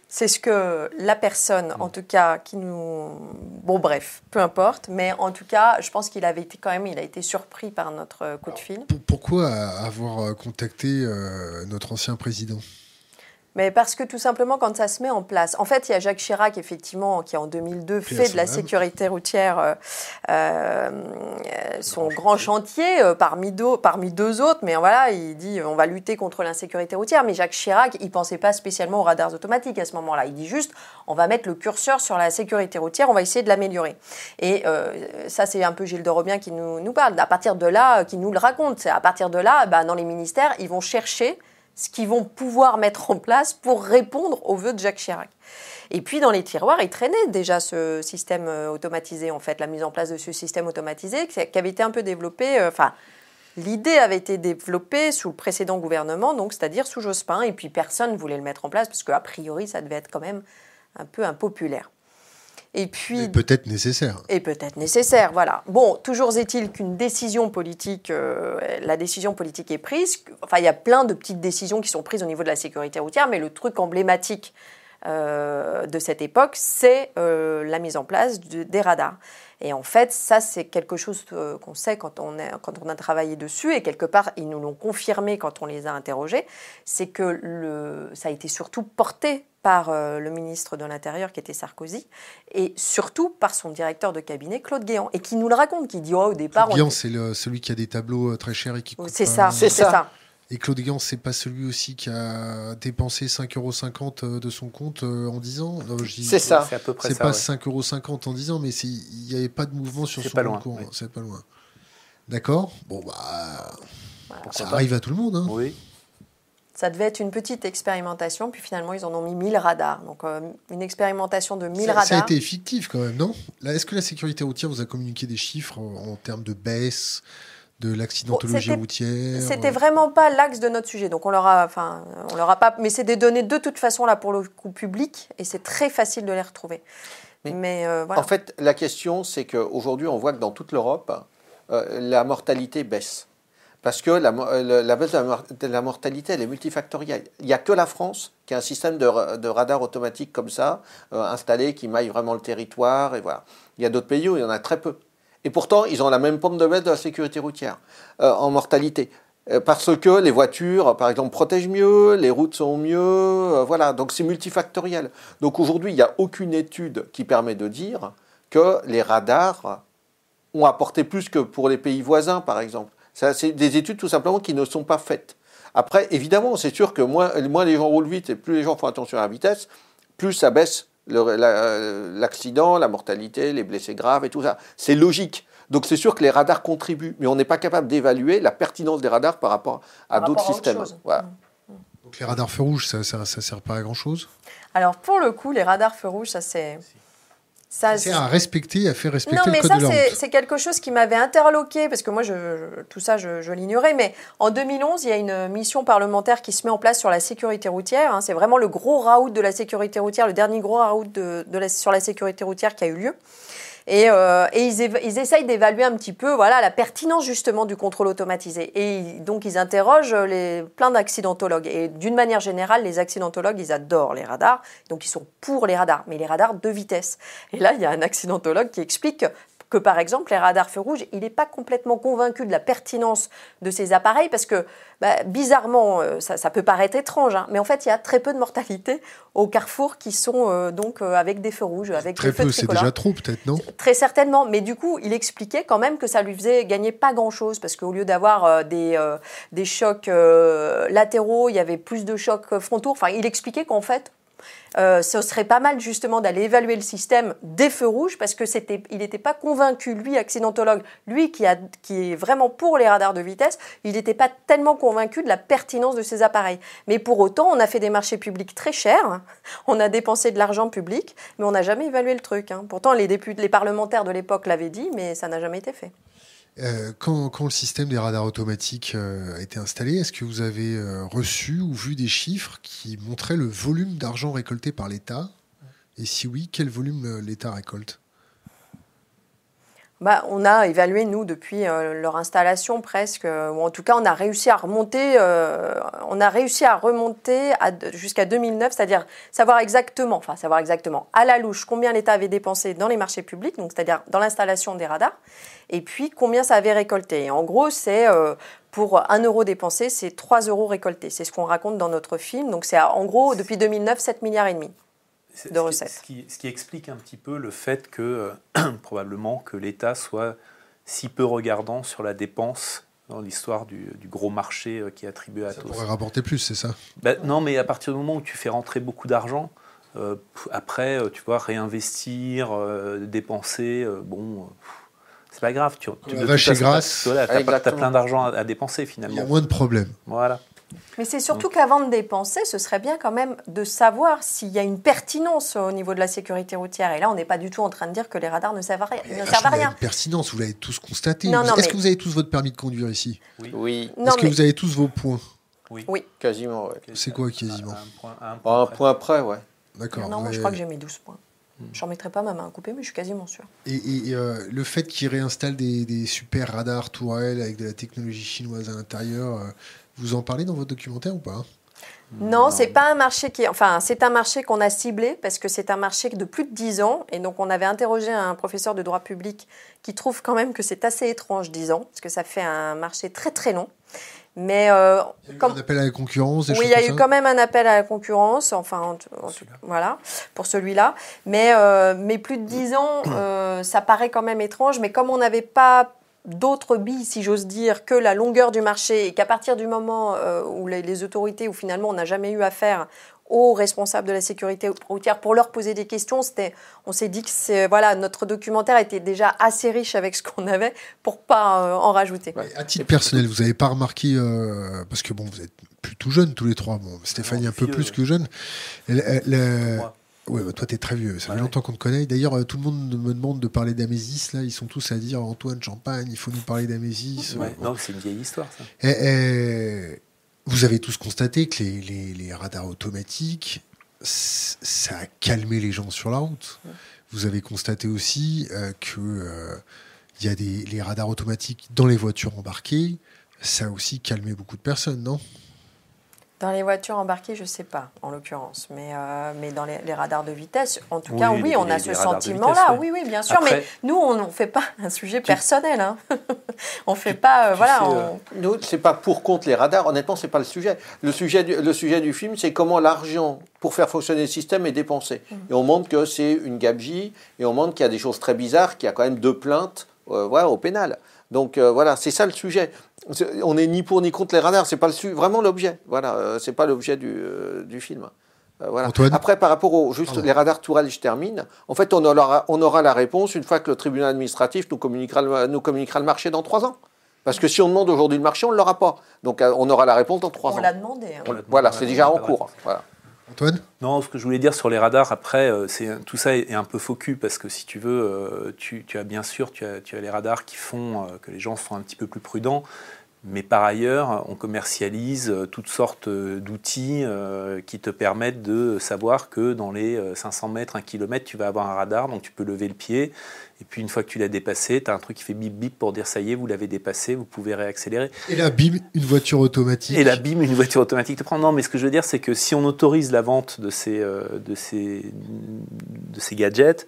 c'est ce que la personne, en tout cas, qui nous... Bon, bref, peu importe. Mais en tout cas, je pense qu'il avait été quand même, il a été surpris par notre coup de fil. Pourquoi avoir contacté euh, notre ancien président? Mais parce que tout simplement, quand ça se met en place, en fait, il y a Jacques Chirac, effectivement, qui en 2002 fait de la sécurité routière euh, euh, son grand chantier euh, parmi, deux, parmi deux autres. Mais voilà, il dit on va lutter contre l'insécurité routière. Mais Jacques Chirac, il pensait pas spécialement aux radars automatiques à ce moment-là. Il dit juste on va mettre le curseur sur la sécurité routière, on va essayer de l'améliorer. Et ça, c'est un peu Gilles de Robien qui nous, nous parle. À partir de là, qui nous le raconte. À partir de là, bah, dans les ministères, ils vont chercher ce qu'ils vont pouvoir mettre en place pour répondre aux vœux de Jacques Chirac. Et puis dans les tiroirs, il traînait déjà ce système euh, automatisé, en fait, la mise en place de ce système automatisé qui avait été un peu développé, euh, enfin, l'idée avait été développée sous le précédent gouvernement, donc c'est-à-dire sous Jospin, et puis personne ne voulait le mettre en place parce qu'a priori, ça devait être quand même un peu impopulaire. Et puis peut-être nécessaire. Et peut-être nécessaire, voilà. Bon, toujours est-il qu'une décision politique, euh, la décision politique est prise. Enfin, il y a plein de petites décisions qui sont prises au niveau de la sécurité routière, mais le truc emblématique euh, de cette époque, c'est euh, la mise en place des radars. Et en fait, ça, c'est quelque chose qu'on sait quand on, quand on a travaillé dessus, et quelque part, ils nous l'ont confirmé quand on les a interrogés, c'est que le, ça a été surtout porté par euh, le ministre de l'Intérieur qui était Sarkozy et surtout par son directeur de cabinet Claude Guéant et qui nous le raconte, qui dit oh, au départ. Claude Guéant, c'est celui qui a des tableaux euh, très chers et qui. C'est ça, c'est ça. Et Claude Guéant, c'est pas celui aussi qui a dépensé 5,50 euros euh, de son compte en 10 ans? C'est ça. C'est à peu près ça. C'est pas 5,50 euros en 10 ans, mais il n'y avait pas de mouvement sur son compte C'est pas loin. D'accord? Bon, bah. ça arrive à tout le monde. Hein. Oui. Ça devait être une petite expérimentation, puis finalement, ils en ont mis 1000 radars. Donc, euh, une expérimentation de 1000 radars. Ça a été fictif quand même, non? Est-ce que la sécurité routière vous a communiqué des chiffres en, termes de baisse? De l'accidentologie routière C'était vraiment pas l'axe de notre sujet. Donc, on leur a, enfin, on leur a pas. Mais c'est des données de toute façon, là, pour le coup public, et c'est très facile de les retrouver. Mais, euh, En fait, la question, c'est qu'aujourd'hui, on voit que dans toute l'Europe, euh, la mortalité baisse. Parce que la, euh, la baisse de la, mortalité, elle est multifactorielle. Il n'y a que la France qui a un système de, de radar automatique comme ça, euh, installé, qui maille vraiment le territoire. Et voilà. Il y a d'autres pays où il y en a très peu. Et pourtant, ils ont la même pente de baisse de la sécurité routière euh, en mortalité. Parce que les voitures, par exemple, protègent mieux, les routes sont mieux, voilà. Donc c'est multifactoriel. Donc aujourd'hui, il n'y a aucune étude qui permet de dire que les radars ont apporté plus que pour les pays voisins, par exemple. C'est des études tout simplement qui ne sont pas faites. Après, évidemment, c'est sûr que moins, les gens roulent vite et plus les gens font attention à la vitesse, plus ça baisse euh, l'accident, la, mortalité, les blessés graves et tout ça. C'est logique. Donc c'est sûr que les radars contribuent, mais on n'est pas capable d'évaluer la pertinence des radars par rapport à d'autres systèmes. Mmh. Donc les radars feux rouges, ça ne sert pas à grand-chose? Alors pour le coup, les radars feux rouges, ça c'est c'est à respecter, à faire respecter non, mais ça, c'est quelque chose qui m'avait interloqué, parce que moi, je, tout ça, je, l'ignorais. Mais en 2011, il y a une mission parlementaire qui se met en place sur la sécurité routière. Hein. C'est vraiment le gros raout de la sécurité routière, le dernier gros raout de, de sur la sécurité routière qui a eu lieu. Et, euh, et ils, ils, essayent d'évaluer un petit peu voilà, la pertinence justement du contrôle automatisé. Et donc ils interrogent les, plein d'accidentologues. Et d'une manière générale, les accidentologues, ils adorent les radars. Donc ils sont pour les radars, mais les radars de vitesse. Et là, il y a un accidentologue qui explique que par exemple les radars feux rouges, il n'est pas complètement convaincu de la pertinence de ces appareils parce que bah, bizarrement, euh, ça, peut paraître étrange, hein, mais en fait il y a très peu de mortalité au carrefour qui sont euh, donc euh, avec des feux rouges, avec très peu, c'est déjà trop peut-être non? Très certainement, mais du coup il expliquait quand même que ça lui faisait gagner pas grand-chose parce qu'au lieu d'avoir des, des chocs latéraux, il y avait plus de chocs frontaux. Enfin, il expliquait qu'en fait euh, ce serait pas mal justement d'aller évaluer le système des feux rouges parce que c'était, il n'était pas convaincu, lui, accidentologue, lui qui, a, qui est vraiment pour les radars de vitesse, il n'était pas tellement convaincu de la pertinence de ces appareils. Mais pour autant, on a fait des marchés publics très chers, on a dépensé de l'argent public, mais on n'a jamais évalué le truc. Hein. Pourtant, les, les parlementaires de l'époque l'avaient dit, mais ça n'a jamais été fait. Euh, quand, le système des radars automatiques euh, a été installé, est-ce que vous avez euh, reçu ou vu des chiffres qui montraient le volume d'argent récolté par l'État? Et si oui, quel volume l'État récolte? Bah, on a évalué, nous, depuis euh, leur installation presque, euh, ou en tout cas, on a réussi à remonter, euh, on a réussi à remonter jusqu'à 2009, c'est-à-dire savoir exactement, enfin savoir exactement à la louche combien l'État avait dépensé dans les marchés publics, donc c'est-à-dire dans l'installation des radars, et puis combien ça avait récolté. En gros, c'est pour 1 euro dépensé, c'est 3 euros récoltés. C'est ce qu'on raconte dans notre film. Donc c'est en gros, depuis 2009, 7 milliards et demi de recettes. Ce qui, ce qui, explique un petit peu le fait que probablement que l'État soit si peu regardant sur la dépense dans l'histoire du, gros marché euh, qui est attribué à ça tous. Ça pourrait rapporter plus, c'est ça? Ben, Non, mais à partir du moment où tu fais rentrer beaucoup d'argent, euh, après, euh, tu vois, réinvestir, dépenser, bon, c'est pas grave. Tu, tu la vache grâce. Tu as, plein d'argent à, à, dépenser finalement. Il y a moins de problèmes. Voilà. Mais c'est surtout qu'avant de dépenser, ce serait bien quand même de savoir s'il y a une pertinence au niveau de la sécurité routière. Et là, on n'est pas du tout en train de dire que les radars ne servent à rien. Ne servent à rien. Une pertinence, vous l'avez tous constaté. Est-ce que vous avez tous votre permis de conduire ici? Oui. Est-ce que vous avez tous vos points? Oui. oui. Quasiment, ouais. C'est quoi quasiment? Un point, un point, un point près, ouais. D'accord. Non, moi, je crois que j'ai mes 12 points. Je n'en mettrai pas ma main à couper, mais je suis quasiment sûr. Et, euh, le fait qu'ils réinstallent des, des, super radars tourelles avec de la technologie chinoise à l'intérieur, euh, vous en parlez dans votre documentaire ou pas non, c'est pas un marché qui, enfin, c'est un marché qu'on a ciblé parce que c'est un marché de plus de 10 ans et donc on avait interrogé un professeur de droit public qui trouve quand même que c'est assez étrange 10 ans parce que ça fait un marché très très long. Mais euh, il y a eu un appel à la concurrence. oui, il y a eu quand même un appel à la concurrence, enfin, voilà, pour celui-là. Mais euh, mais plus de 10 ans, euh, ça paraît quand même étrange. Mais comme on n'avait pas d'autres billes, si j'ose dire, que la longueur du marché et qu'à partir du moment euh, où les, autorités, où finalement on n'a jamais eu affaire aux responsables de la sécurité routière pour leur poser des questions, on s'est dit que voilà, notre documentaire était déjà assez riche avec ce qu'on avait pour pas euh, en rajouter. À titre personnel, vous n'avez pas remarqué, euh, parce que bon, vous êtes plus tout jeunes tous les trois, bon, Stéphanie un peu plus que jeune, oui, bah toi, tu es très vieux. Ça fait longtemps qu'on te connaît. D'ailleurs, euh, tout le monde me demande de parler d'Amésis. Là, ils sont tous à dire Antoine Champagne, il faut nous parler d'Amésis. Non, c'est une vieille histoire, ça. Et, eh, eh, vous avez tous constaté que les, les, les radars automatiques, ça a calmé les gens sur la route. Vous avez constaté aussi euh, que euh, il y a des les radars automatiques dans les voitures embarquées. Ça a aussi calmé beaucoup de personnes, non? Dans les voitures embarquées, je ne sais pas, en l'occurrence. Mais, euh, mais dans les, radars de vitesse, en tout cas, oui, on a ce sentiment-là. Oui. oui. bien sûr. mais nous, on ne fait pas un sujet personnel. Hein. on ne fait pas. Euh, voilà. Euh, nous, ce n'est pas pour contre les radars. Honnêtement, ce n'est pas le sujet. Le sujet du, le sujet du film, c'est comment l'argent pour faire fonctionner le système est dépensé. Mmh. Et on montre que c'est une gabegie. Et on montre qu'il y a des choses très bizarres, qu'il y a quand même deux plaintes voilà, au pénal. Donc voilà, c'est ça le sujet. On n'est ni pour ni contre les radars, c'est pas le vraiment l'objet. Voilà, euh, c'est pas l'objet du, euh, du, film. Euh, voilà. Après, par rapport aux juste les radars tourelles, je termine. En fait, on aura, on aura la réponse une fois que le tribunal administratif nous communiquera le, nous communiquera le marché dans trois ans. Parce que si on demande aujourd'hui le marché, on ne l'aura pas. Donc on aura la réponse dans trois ans. On l'a demandé. Hein. Voilà, c'est déjà en cours. Voilà. Non, ce que je voulais dire sur les radars, après, c'est tout ça est, un peu faux cul parce que si tu veux, tu, tu, as bien sûr, tu as, les radars qui font que les gens sont un petit peu plus prudents. Mais par ailleurs, on commercialise euh, toutes sortes euh, d'outils euh, qui te permettent de savoir que dans les 500 mètres, 1 km, tu vas avoir un radar, donc tu peux lever le pied. Et puis une fois que tu l'as dépassé, tu as un truc qui fait bip bip pour dire ça y est, vous l'avez dépassé, vous pouvez réaccélérer. Et là, bim, une voiture automatique. Et là, bim, une voiture automatique te prend. Non, mais ce que je veux dire, c'est que si on autorise la vente de ces, de ces, de ces gadgets,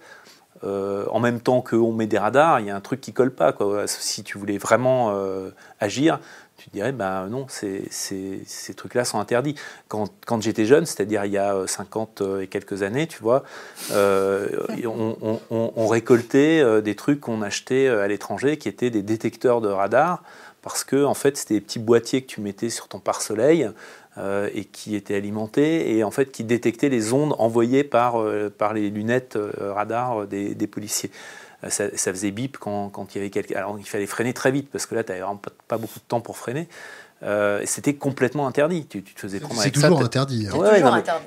euh, en même temps qu'on met des radars, il y a un truc qui colle pas. Quoi. Si tu voulais vraiment euh, agir, tu dirais, ben non, ces trucs-là sont interdits. Quand, quand j'étais jeune, c'est-à-dire il y a 50 euh, et quelques années, tu vois, on, on, récoltait des trucs qu'on achetait à l'étranger qui étaient des détecteurs de radars, parce que en fait, c'était des petits boîtiers que tu mettais sur ton pare-soleil euh, et qui était alimenté et en fait qui détectait les ondes envoyées par, euh, par les lunettes euh, radar des, des policiers. Ça, ça, faisait bip quand, quand, il y avait quelqu'un. Alors il fallait freiner très vite parce que là tu n'avais vraiment pas, beaucoup de temps pour freiner. c'était complètement interdit. Tu, te faisais prendre avec ça. C'est toujours interdit.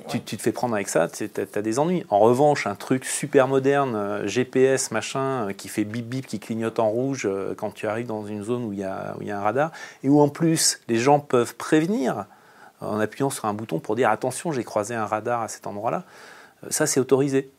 Tu, tu, te fais prendre avec ça, tu as, des ennuis. En revanche, un truc super moderne, GPS, machin, qui fait bip bip, qui clignote en rouge quand tu arrives dans une zone où il y a, où il y a un radar, et où en plus les gens peuvent prévenir en appuyant sur un bouton pour dire attention, j'ai croisé un radar à cet endroit-là. Euh, ça, c'est autorisé.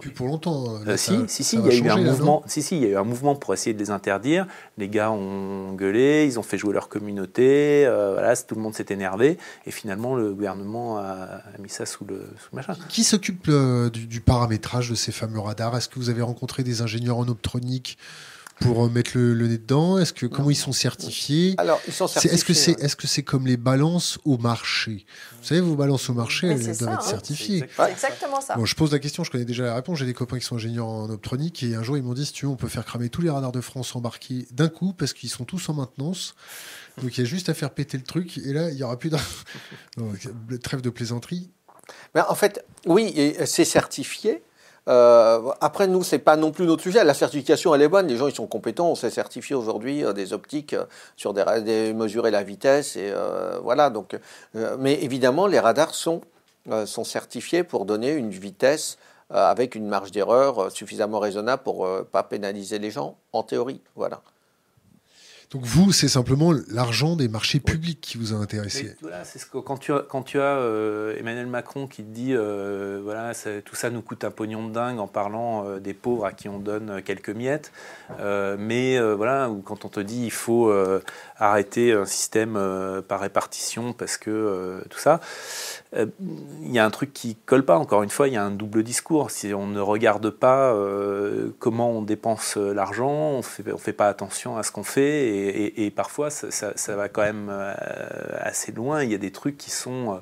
Plus pour longtemps. Là, si, si, si, il y a eu un mouvement. Si, si, il y a eu un mouvement pour essayer de les interdire. Les gars ont gueulé, ils ont fait jouer leur communauté. voilà, tout le monde s'est énervé. Et finalement, le gouvernement a, mis ça sous le, sous machin. Qui s'occupe du, du, paramétrage de ces fameux radars? Est-ce que vous avez rencontré des ingénieurs en optronique? Pour euh, mettre le, nez dedans? Est-ce que comment ils sont certifiés? Alors, ils sont certifiés. Est-ce que c'est est-ce que c'est comme les balances au marché? Vous savez, vos balances au marché, elles doivent être hein. certifiées. C'est exactement ça. Bon, je pose la question, je connais déjà la réponse. J'ai des copains qui sont ingénieurs en optronique et un jour ils m'ont dit si tu veux, on peut faire cramer tous les radars de France embarqués d'un coup parce qu'ils sont tous en maintenance. Donc il y a juste à faire péter le truc et là il y aura plus de trêve de plaisanterie. Mais en fait, oui, c'est certifié. Euh, après, nous, c'est pas non plus notre sujet. La certification, elle est bonne. Les gens, ils sont compétents. On sait certifier aujourd'hui euh, des optiques euh, sur des, des, mesurer la vitesse et voilà. Donc, mais évidemment, les radars sont sont certifiés pour donner une vitesse avec une marge d'erreur suffisamment raisonnable pour pas pénaliser les gens. En théorie, voilà. Donc vous, c'est simplement l'argent des marchés publics qui vous a intéressé. voilà, c'est ce que quand tu as, quand tu as euh, Emmanuel Macron qui te dit euh, voilà tout ça nous coûte un pognon de dingue en parlant euh, des pauvres à qui on donne quelques miettes, mais voilà ou quand on te dit il faut arrêter un système par répartition parce que tout ça, il y a un truc qui colle pas. Encore une fois, il y a un double discours. Si on ne regarde pas comment on dépense l'argent, on fait, on fait pas attention à ce qu'on fait et, parfois ça, va quand même euh, assez loin. Il y a des trucs qui sont,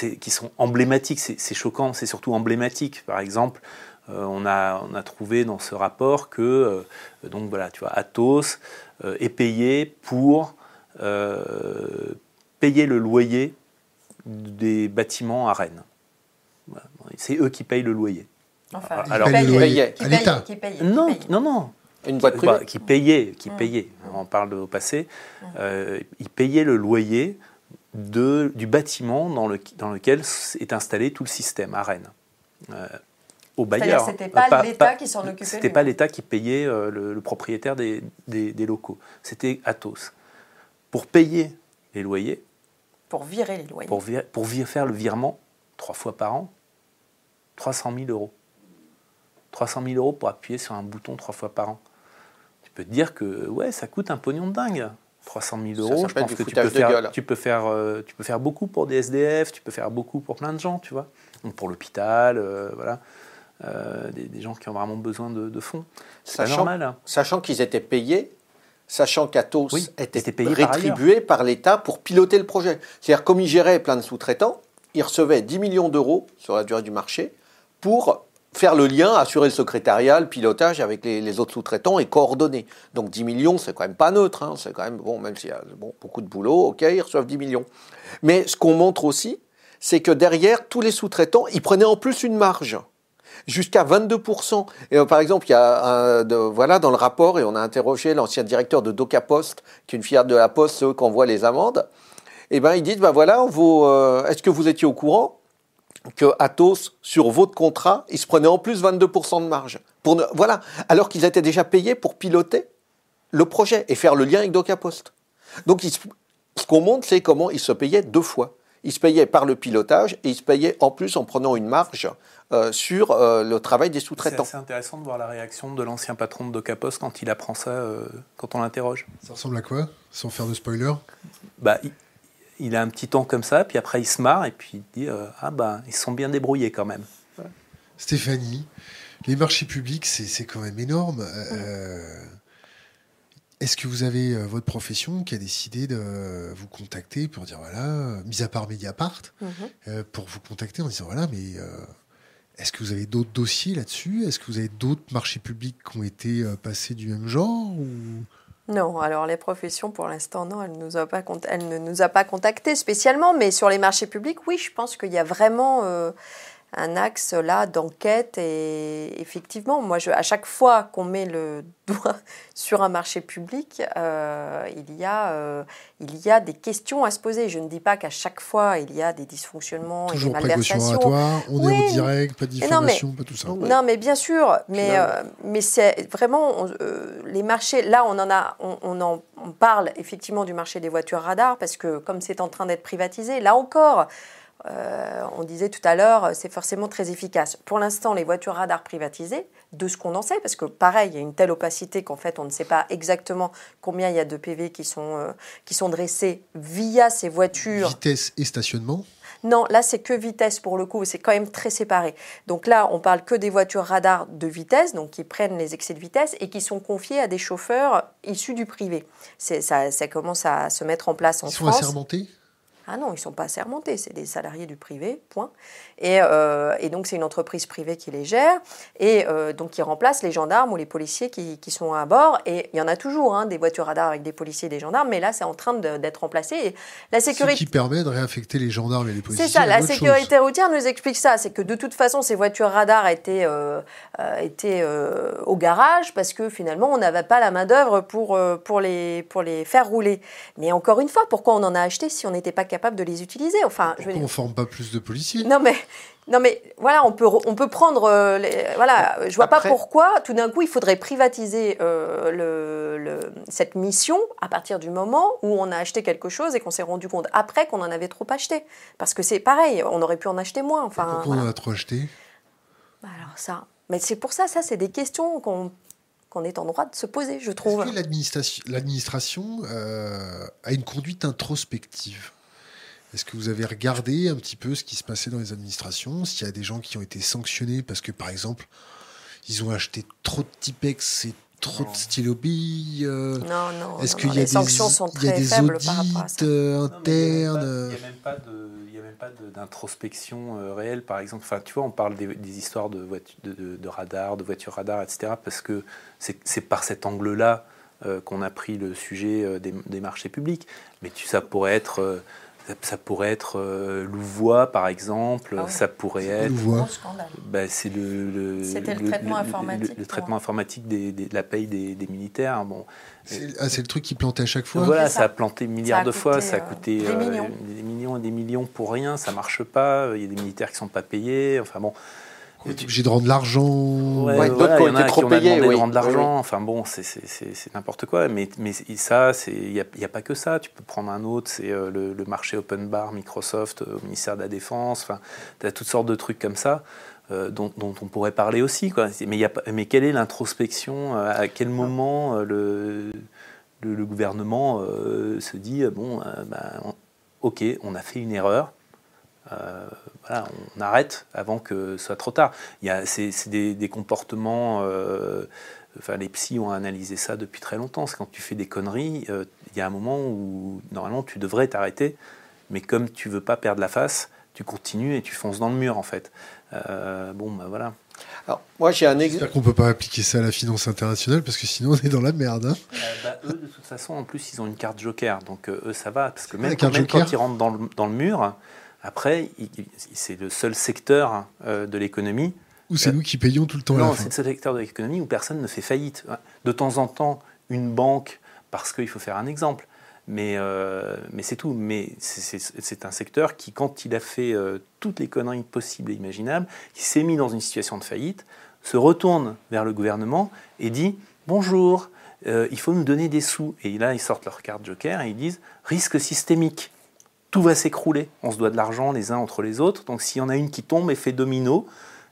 euh, qui sont emblématiques, c'est choquant, c'est surtout emblématique. Par exemple, euh, on, a, on a trouvé dans ce rapport que donc voilà, tu vois, Atos est payé pour payer le loyer des bâtiments à Rennes. C'est eux qui payent le loyer. Enfin, alors, qui qui non, non, non. Une boîte privée Qui payait, qui payait. On parle au passé. Euh, il payait le loyer de, du bâtiment dans, le, dans lequel est installé tout le système à Rennes. Euh, au bailleur. C'était pas, pas l'État qui s'en occupait. C'était pas l'État qui payait euh, le, propriétaire des, des, des locaux. C'était Atos. Pour payer les loyers. Pour virer les loyers. Pour, pour faire le virement trois fois par an, 300 000 euros. 300 000 euros pour appuyer sur un bouton trois fois par an peux te dire que ouais, ça coûte un pognon de dingue. 300 000 euros, je pense que tu peux, faire, tu, peux faire, euh, tu peux faire beaucoup pour des SDF, tu peux faire beaucoup pour plein de gens, tu vois. Donc pour l'hôpital, euh, voilà. Euh, des, gens qui ont vraiment besoin de, fonds. C'est normal. Hein. Sachant qu'ils étaient payés, sachant qu'Atos était rétribué par, l'État pour piloter le projet. C'est-à-dire, comme il gérait plein de sous-traitants, il recevait 10 millions d'euros sur la durée du marché pour faire le lien, assurer le secrétariat, le pilotage avec les, autres sous-traitants et coordonner. Donc 10 millions, c'est quand même pas neutre, hein. c'est quand même, bon, même s'il y a bon, beaucoup de boulot, ok, ils reçoivent 10 millions. Mais ce qu'on montre aussi, c'est que derrière, tous les sous-traitants, ils prenaient en plus une marge jusqu'à 22%. Et euh, par exemple, il y a voilà dans le rapport et on a interrogé l'ancien directeur de Doca Post, qui est une filiale de la Poste, ceux qui envoient les amendes. Et eh ben ils disent ben voilà, euh, est-ce que vous étiez au courant que Atos, sur votre contrat, ils se prenaient en plus 22% de marge. Voilà, alors qu'ils étaient déjà payés pour piloter le projet et faire le lien avec DocaPost. Donc ce qu'on montre, c'est comment ils se payaient deux fois. Ils se payaient par le pilotage et ils se payaient en plus en prenant une marge euh, sur euh, le travail des sous-traitants. C'est intéressant de voir la réaction de l'ancien patron de DocaPost quand il apprend ça, euh, quand on l'interroge. Ça ressemble à quoi Sans faire de spoiler? Bah, il a un petit temps comme ça, puis après il se marre et puis il dit euh, Ah ben, ils sont bien débrouillés quand même. Stéphanie, les marchés publics, c'est quand même énorme. Est-ce que vous avez votre profession qui a décidé de vous contacter pour dire voilà, mis à part Mediapart, mhm. pour vous contacter en disant voilà, mais est-ce que vous avez d'autres dossiers là-dessus? Est-ce que vous avez d'autres marchés publics qui ont été passés du même genre ou... Non, alors les professions, pour l'instant, non, elle, nous a pas, elle ne nous a pas contactés spécialement, mais sur les marchés publics, oui, je pense qu'il y a vraiment euh, un axe là d'enquête et effectivement, moi, je, à chaque fois qu'on met le doigt sur un marché public, euh, il, y a, euh, il y a des questions à se poser. Je ne dis pas qu'à chaque fois il y a des dysfonctionnements et des malversations. on est au direct, pas de diffamation, pas tout ça. Non, mais bien sûr, mais, euh, mais c'est vraiment les marchés. Là, on en a, on, en on parle effectivement du marché des voitures radars parce que comme c'est en train d'être privatisé, là encore. Euh, on disait tout à l'heure, c'est forcément très efficace. Pour l'instant, les voitures radars privatisées, de ce qu'on en sait, parce que pareil, il y a une telle opacité qu'en fait, on ne sait pas exactement combien il y a de PV qui sont, euh, qui sont dressés via ces voitures. Vitesse et stationnement? Non, là, c'est que vitesse pour le coup, c'est quand même très séparé. Donc là, on parle que des voitures radars de vitesse, donc qui prennent les excès de vitesse et qui sont confiées à des chauffeurs issus du privé. Ça, ça commence à se mettre en place en Ils France. sont assermentés ah non, ils ne sont pas assermentés, c'est des salariés du privé, point. Et, euh, et donc c'est une entreprise privée qui les gère, et euh, donc qui remplace les gendarmes ou les policiers qui, qui, sont à bord. Et il y en a toujours, hein, des voitures radars avec des policiers et des gendarmes, mais là c'est en train d'être remplacé. Et la sécurité... Ce qui permet de réaffecter les gendarmes et les policiers. C'est ça, la sécurité chose. routière nous explique ça, c'est que de toute façon ces voitures radars étaient, euh, étaient au garage parce que finalement on n'avait pas la main d'œuvre pour, pour, les, pour les faire rouler. Mais encore une fois, pourquoi on en a acheté si on n'était pas capable de les utiliser. Enfin, je veux dire... on forme pas plus de policiers? Non mais non mais voilà, on peut on peut prendre euh, les, voilà, je vois Après... pas pourquoi tout d'un coup il faudrait privatiser euh, le, le, cette mission à partir du moment où on a acheté quelque chose et qu'on s'est rendu compte après qu'on en avait trop acheté. Parce que c'est pareil, on aurait pu en acheter moins. Enfin, pourquoi voilà. on en a trop acheté? Bah, Alors ça, mais c'est pour ça, ça c'est des questions qu'on qu'on est en droit de se poser, je trouve. Est-ce que l'administration euh, a une conduite introspective? Est-ce que vous avez regardé un petit peu ce qui se passait dans les administrations S'il y a des gens qui ont été sanctionnés parce que, par exemple, ils ont acheté trop de Tipex et trop non. de stylo billes euh, Non, non. Est-ce qu'il y, a des, sont il y a des audits euh, internes Il n'y a même pas de d'introspection euh, réelle, par exemple. Enfin, tu vois, on parle des, des histoires de, de, de, de radars, de voitures radars, etc., parce que c'est par cet angle-là euh, qu'on a pris le sujet euh, des, des, marchés publics. Mais tu, ça pourrait être euh, ça pourrait être euh, Louvois, par exemple. Ah. Ça pourrait être. Louvois. Bah, c'est le, le, C'était le, traitement informatique. Le, traitement informatique des, des, de la paye des, des militaires. Bon. C'est ah, le truc qui plantait à chaque fois. Voilà, ça. ça. a planté milliards a de coûté, fois. Ça a coûté des, millions. Euh, des millions et des millions pour rien. Ça marche pas. Il y a des militaires qui sont pas payés. Enfin bon. On est obligé de rendre l'argent. Ouais, ouais, voilà, il y en a qui ont payé, demandé oui. de rendre l'argent. Oui. Enfin bon, c'est n'importe quoi. Mais, mais ça, il n'y a, a, pas que ça. Tu peux prendre un autre, c'est euh, le, le, marché open bar Microsoft euh, au ministère de la Défense. Enfin, tu as toutes sortes de trucs comme ça. Euh, dont, dont, on pourrait parler aussi. Quoi. Mais, y a, mais quelle est l'introspection À quel moment le, le, le, gouvernement euh, se dit bon, bah, on, ok, on a fait une erreur. Euh, voilà, on arrête avant que ce soit trop tard. C'est des, des, comportements. Euh, enfin, les psys ont analysé ça depuis très longtemps. C'est quand tu fais des conneries, il euh, y a un moment où normalement tu devrais t'arrêter, mais comme tu veux pas perdre la face, tu continues et tu fonces dans le mur en fait. Euh, bon, ben voilà. Alors, moi, j'ai un exemple. qu'on peut pas appliquer ça à la finance internationale parce que sinon on est dans la merde. Hein. Euh, bah, eux, de toute façon, en plus, ils ont une carte joker, donc euh, eux, ça va parce que même, quand, même quand ils rentrent dans le, dans le mur, après, c'est le seul secteur euh, de l'économie. Où c'est euh, nous qui payons tout le temps Non, c'est le seul secteur de l'économie où personne ne fait faillite. De temps en temps, une banque, parce qu'il faut faire un exemple, mais, euh, mais c'est tout. Mais c'est un secteur qui, quand il a fait euh, toutes les conneries possibles et imaginables, qui s'est mis dans une situation de faillite, se retourne vers le gouvernement et dit Bonjour, euh, il faut nous donner des sous. Et là, ils sortent leur carte joker et ils disent Risque systémique tout va s'écrouler. On se doit de l'argent les uns entre les autres. Donc s'il y en a une qui tombe, effet domino.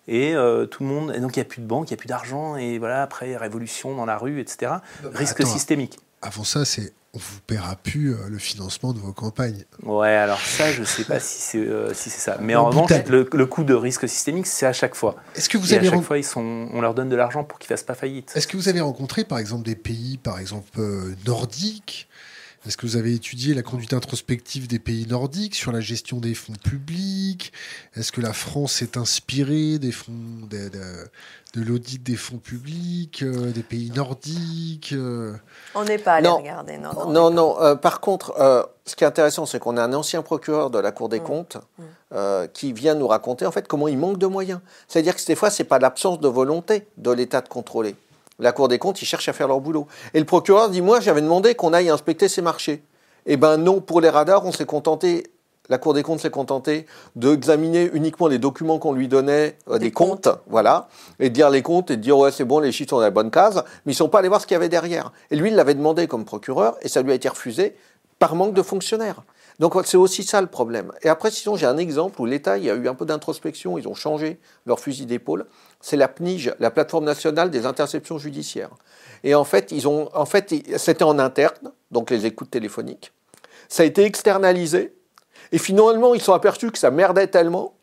Et euh, tout le monde. Et donc il n'y a plus de banque, il n'y a plus d'argent. Et voilà, après, révolution dans la rue, etc. Non, Risque attends, systémique. Avant ça, c'est. On vous paiera plus euh, le financement de vos campagnes. Ouais, alors ça, je ne sais pas si c'est euh, si ça. Mais en revanche, le, le, coût de risque systémique, c'est à chaque fois. Est-ce que vous et avez à chaque fois, ils sont, on leur donne de l'argent pour qu'ils ne fassent pas faillite. Est-ce que vous avez rencontré, par exemple, des pays, par exemple, euh, nordiques est-ce que vous avez étudié la conduite introspective des pays nordiques sur la gestion des fonds publics? Est-ce que la France s'est inspirée des fonds, de, de, de l'audit des fonds publics, euh, des pays nordiques euh... On n'est pas allé non. regarder. Non, non. Non, non. Euh, par contre, euh, ce qui est intéressant, c'est qu'on a un ancien procureur de la Cour des mmh. comptes mmh. qui vient nous raconter en fait comment il manque de moyens. C'est-à-dire que des fois, c'est pas l'absence de volonté de l'État de contrôler. La Cour des comptes, ils cherchent à faire leur boulot. Et le procureur dit, moi, j'avais demandé qu'on aille inspecter ces marchés. Eh ben non, pour les radars, on s'est contenté, la Cour des comptes s'est contentée d'examiner uniquement les documents qu'on lui donnait, euh, des, des comptes, comptes, voilà, et de dire les comptes et de dire, ouais, c'est bon, les chiffres sont dans la bonne case, mais ils sont pas allés voir ce qu'il y avait derrière. Et lui, il l'avait demandé comme procureur, et ça lui a été refusé par manque de fonctionnaires. Donc c'est aussi ça le problème. Et après, sinon, j'ai un exemple où l'État, y a eu un peu d'introspection, ils ont changé leur fusil d'épaule. C'est la PNIGE, la plateforme nationale des interceptions judiciaires. Et en fait, ils ont, en c'était en interne, donc les écoutes téléphoniques. Ça a été externalisé. Et finalement, ils sont aperçus que ça merdait tellement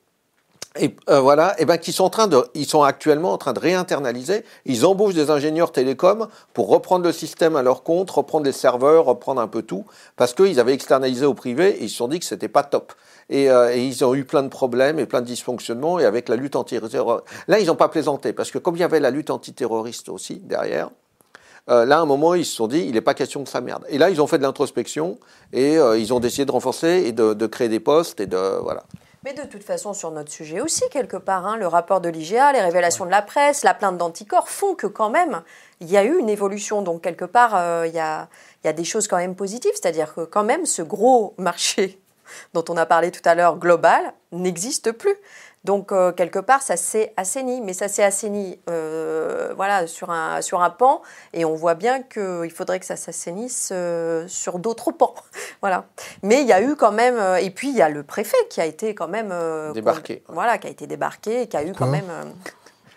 et euh, voilà, et ben qu'ils sont en train de, ils sont actuellement en train de réinternaliser. Ils embauchent des ingénieurs télécoms pour reprendre le système à leur compte, reprendre les serveurs, reprendre un peu tout, parce qu'ils avaient externalisé au privé et ils se sont dit que c'était pas top. Et, euh, ils ont eu plein de problèmes et plein de dysfonctionnements. Et avec la lutte antiterroriste, là ils n'ont pas plaisanté parce que comme il y avait la lutte antiterroriste aussi derrière. Euh, là, à un moment, ils se sont dit, il n'est pas question que ça merde. Et là, ils ont fait de l'introspection et ils ont décidé de renforcer et de, de créer des postes et de voilà. Mais de toute façon, sur notre sujet aussi, quelque part, hein, le rapport de l'IGA, les révélations de la presse, la plainte d'anticorps font que quand même, il y a eu une évolution. Donc, quelque part, euh, il, y a, il y a des choses quand même positives. C'est-à-dire que quand même, ce gros marché dont on a parlé tout à l'heure, global, n'existe plus. Donc, euh, quelque part, ça s'est assaini, mais ça s'est assaini euh, voilà, sur, un, sur un pan, et on voit bien qu'il faudrait que ça s'assainisse euh, sur d'autres pans. voilà. Mais il y a eu quand même, et puis il y a le préfet qui a été quand même. débarqué. Voilà, qui a été débarqué, et qui a eu quand même.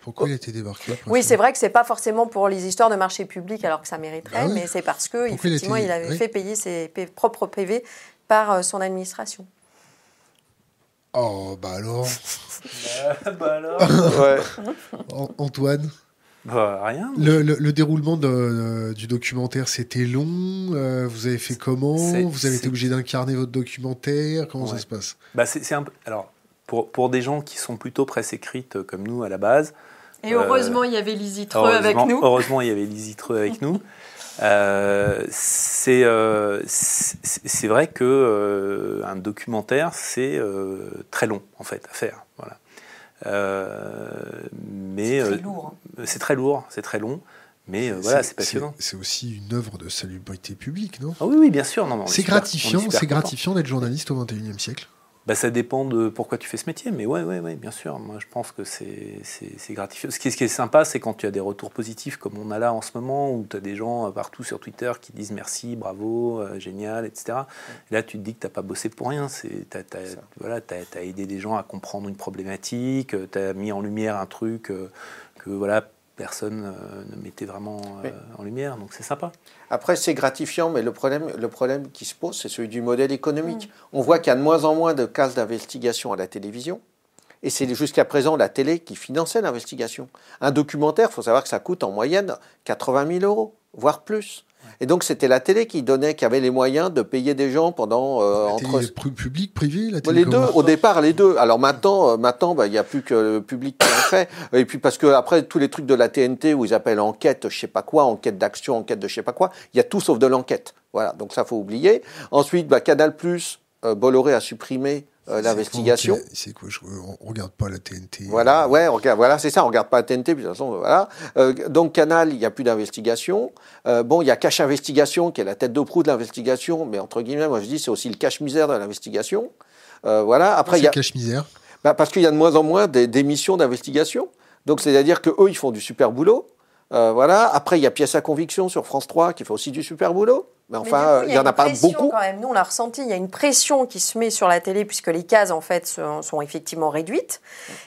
Pourquoi il a été débarqué Oui, c'est vrai que c'est pas forcément pour les histoires de marché public alors que ça mériterait, ah mais c'est parce que effectivement il, avait fait payer ses propres PV par son administration. Oh, bah alors. bah, alors. Antoine bah, rien. Le, déroulement du documentaire, c'était long. Euh, vous avez fait comment? Vous avez été obligé d'incarner votre documentaire? Comment ça se passe? Bah, c'est, un Alors, pour, pour des gens qui sont plutôt presse écrite euh, comme nous à la base. Et heureusement, il y avait Lise avec nous. Heureusement, il y avait Lise avec nous. Euh, euh, c'est vrai que euh, un documentaire c'est très long en fait à faire. Voilà. mais c'est très lourd. Hein. C'est très lourd, c'est très long. Mais voilà, c'est passionnant. C'est aussi une œuvre de salubrité publique, non? Ah Oui, oui, bien sûr. C'est gratifiant, c'est gratifiant d'être journaliste au XXIe siècle. Bah, ça dépend de pourquoi tu fais ce métier, mais ouais, ouais, ouais bien sûr. Moi, je pense que c'est gratifiant. Ce qui, est, ce qui est sympa, c'est quand tu as des retours positifs comme on a là en ce moment, où tu as des gens euh, partout sur Twitter qui disent merci, bravo, euh, génial, etc. Et là, tu te dis que tu n'as pas bossé pour rien. Tu as, voilà, as, aidé des gens à comprendre une problématique, tu as mis en lumière un truc que voilà, personne euh, ne mettait vraiment euh, en lumière, donc c'est sympa. Après, c'est gratifiant, mais le problème, le problème qui se pose, c'est celui du modèle économique. Mm. On voit qu'il y a de moins en moins de cases d'investigation à la télévision. Et c'est jusqu'à présent la télé qui finançait l'investigation. Un documentaire, il faut savoir que ça coûte en moyenne 80 000 euros, voire plus. Et donc c'était la télé qui donnait, qui avait les moyens de payer des gens pendant euh, entre public, privé, la télé. Les deux, au départ les deux. Alors maintenant, euh, maintenant, bah, il n'y a plus que le public qui en fait. Et puis parce que après tous les trucs de la TNT où ils appellent enquête, je sais pas quoi, enquête d'action, enquête de je sais pas quoi, il y a tout sauf de l'enquête. Voilà, donc ça faut oublier. Ensuite, bah, Canal Plus, euh, Bolloré a supprimé euh, l'investigation. C'est quoi On regarde pas la TNT. Voilà, ouais, regarde, voilà, c'est ça, on regarde pas la TNT, puis de toute façon, voilà. Euh, donc Canal, il n'y a plus d'investigation. Euh, bon, il y a Cache Investigation, qui est la tête de proue de l'investigation, mais entre guillemets, moi je dis, c'est aussi le cache-misère de l'investigation. voilà. Après, il y a cache-misère. Bah, parce qu'il y a de moins en moins d'émissions d'investigation. Donc c'est-à-dire que eux, ils font du super boulot. voilà. Après, il y a Pièce à conviction sur France 3 qui fait aussi du super boulot. Mais enfin, il n'y en a, pas beaucoup. Quand même. Nous, on l'a ressenti, il y a une pression qui se met sur la télé puisque les cases, en fait, sont, effectivement réduites.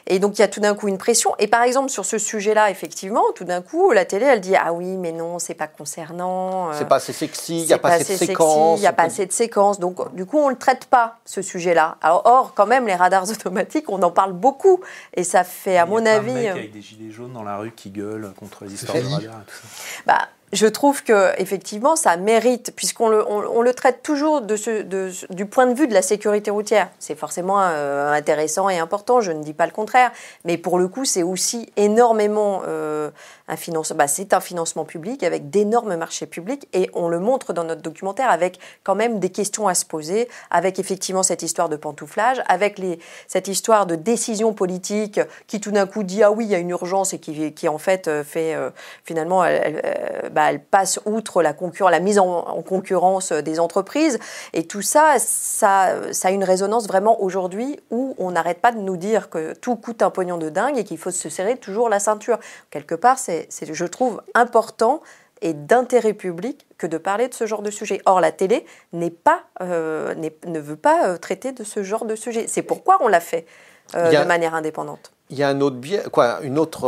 Et donc, il y a tout d'un coup une pression. Et par exemple, sur ce sujet-là, effectivement, tout d'un coup, la télé, elle dit Ah oui, mais non, c'est pas concernant. Euh, c'est pas assez sexy, il n'y a pas, assez de séquences. Il n'y a pas assez de séquences. Donc, du coup, on ne le traite pas, ce sujet-là. Or, quand même, les radars automatiques, on en parle beaucoup. Et ça fait, à mon avis. Il y a avec des gilets jaunes dans la rue qui gueulent contre les histoires de radars et tout ça. Bah, je trouve que effectivement ça mérite, puisqu'on le, on, le traite toujours du point de vue de la sécurité routière. C'est forcément euh, intéressant et important, je ne dis pas le contraire, mais pour le coup c'est aussi énormément euh, Bah, c'est un financement public avec d'énormes marchés publics et on le montre dans notre documentaire avec quand même des questions à se poser, avec effectivement cette histoire de pantouflage, avec cette histoire de décision politique qui tout d'un coup dit ah oui il y a une urgence et qui, en fait euh, fait finalement elle, bah, elle passe outre la, la mise en, concurrence des entreprises. Et tout ça, ça, ça a une résonance vraiment aujourd'hui où on n'arrête pas de nous dire que tout coûte un pognon de dingue et qu'il faut se serrer toujours la ceinture. Quelque part, c'est, je trouve, important et d'intérêt public que de parler de ce genre de sujet. Or, la télé n'est pas, euh, ne veut pas euh, traiter de ce genre de sujet. C'est pourquoi on l'a fait de manière indépendante. Il y a un autre biais, quoi, une autre,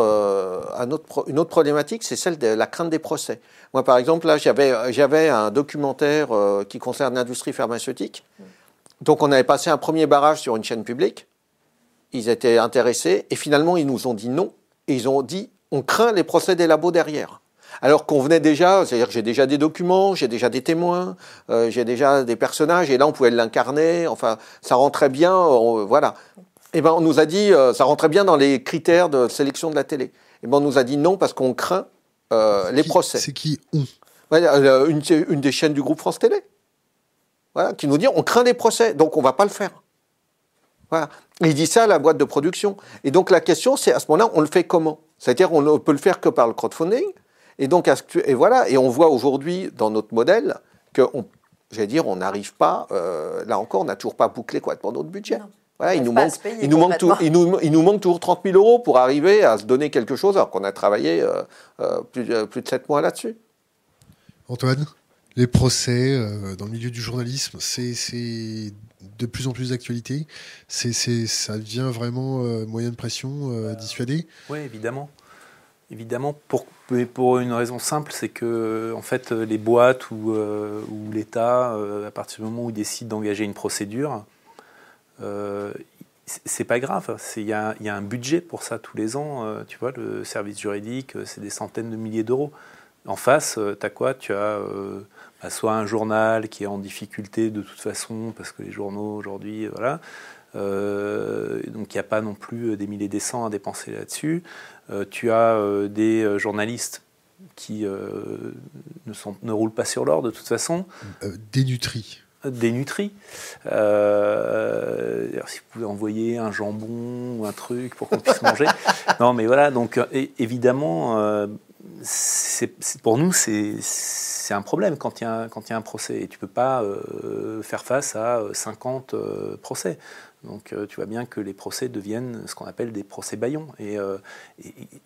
un autre, une autre problématique, c'est celle de la crainte des procès. Moi, par exemple, là, j'avais, j'avais un documentaire qui concerne l'industrie pharmaceutique. Donc, on avait passé un premier barrage sur une chaîne publique. Ils étaient intéressés et finalement, ils nous ont dit non. Et ils ont dit on craint les procès des labos derrière. Alors qu'on venait déjà, c'est-à-dire que j'ai déjà des documents, j'ai déjà des témoins, euh, j'ai déjà des personnages, et là on pouvait l'incarner, enfin ça rentrait bien, voilà. Et eh ben on nous a dit, euh, ça rentrait bien dans les critères de sélection de la télé. Et eh ben on nous a dit non parce qu'on craint euh, les procès. C'est qui on une, une, des chaînes du groupe France Télé. Voilà, qui nous dit on craint les procès, donc on va pas le faire. Voilà. il dit ça à la boîte de production. Et donc la question, c'est à ce moment-là, on le fait comment? C'est-à-dire, on ne peut le faire que par le crowdfunding. Et donc, et voilà. Et on voit aujourd'hui dans notre modèle que, j'allais dire, on n'arrive pas. Euh, là encore, on n'a toujours pas bouclé quoi pour notre budget. Voilà, il nous, manque, il, nous manque il, nous, il nous, manque toujours 30 000 euros pour arriver à se donner quelque chose, alors qu'on a travaillé euh, euh, plus, plus, de 7 mois là-dessus. Antoine, les procès dans le milieu du journalisme, c'est de plus en plus d'actualité. C'est, ça devient vraiment euh, moyen de pression euh, bah, dissuadé Oui, évidemment. Évidemment, pour, pour une raison simple, c'est que en fait, les boîtes ou, euh, l'État, à partir du moment où ils décident d'engager une procédure, c'est pas grave. Il y, a un budget pour ça tous les ans. tu vois, le service juridique, c'est des centaines de milliers d'euros. En face, tu as quoi? Tu as soit un journal qui est en difficulté de toute façon, parce que les journaux aujourd'hui, voilà. Euh, donc il n'y a pas non plus euh, des milliers des cents à dépenser là-dessus. Euh, tu as des journalistes qui ne, sont, ne, roulent pas sur l'or de toute façon. dénutris. Dénutris. si vous pouvez envoyer un jambon ou un truc pour qu'on puisse manger. Non, mais voilà, donc évidemment, pour nous, c'est un problème quand il y, a, y un procès. Et tu ne peux pas euh, faire face à 50 euh, euh, procès. Donc tu vois bien que les procès deviennent ce qu'on appelle des procès baillons. Et,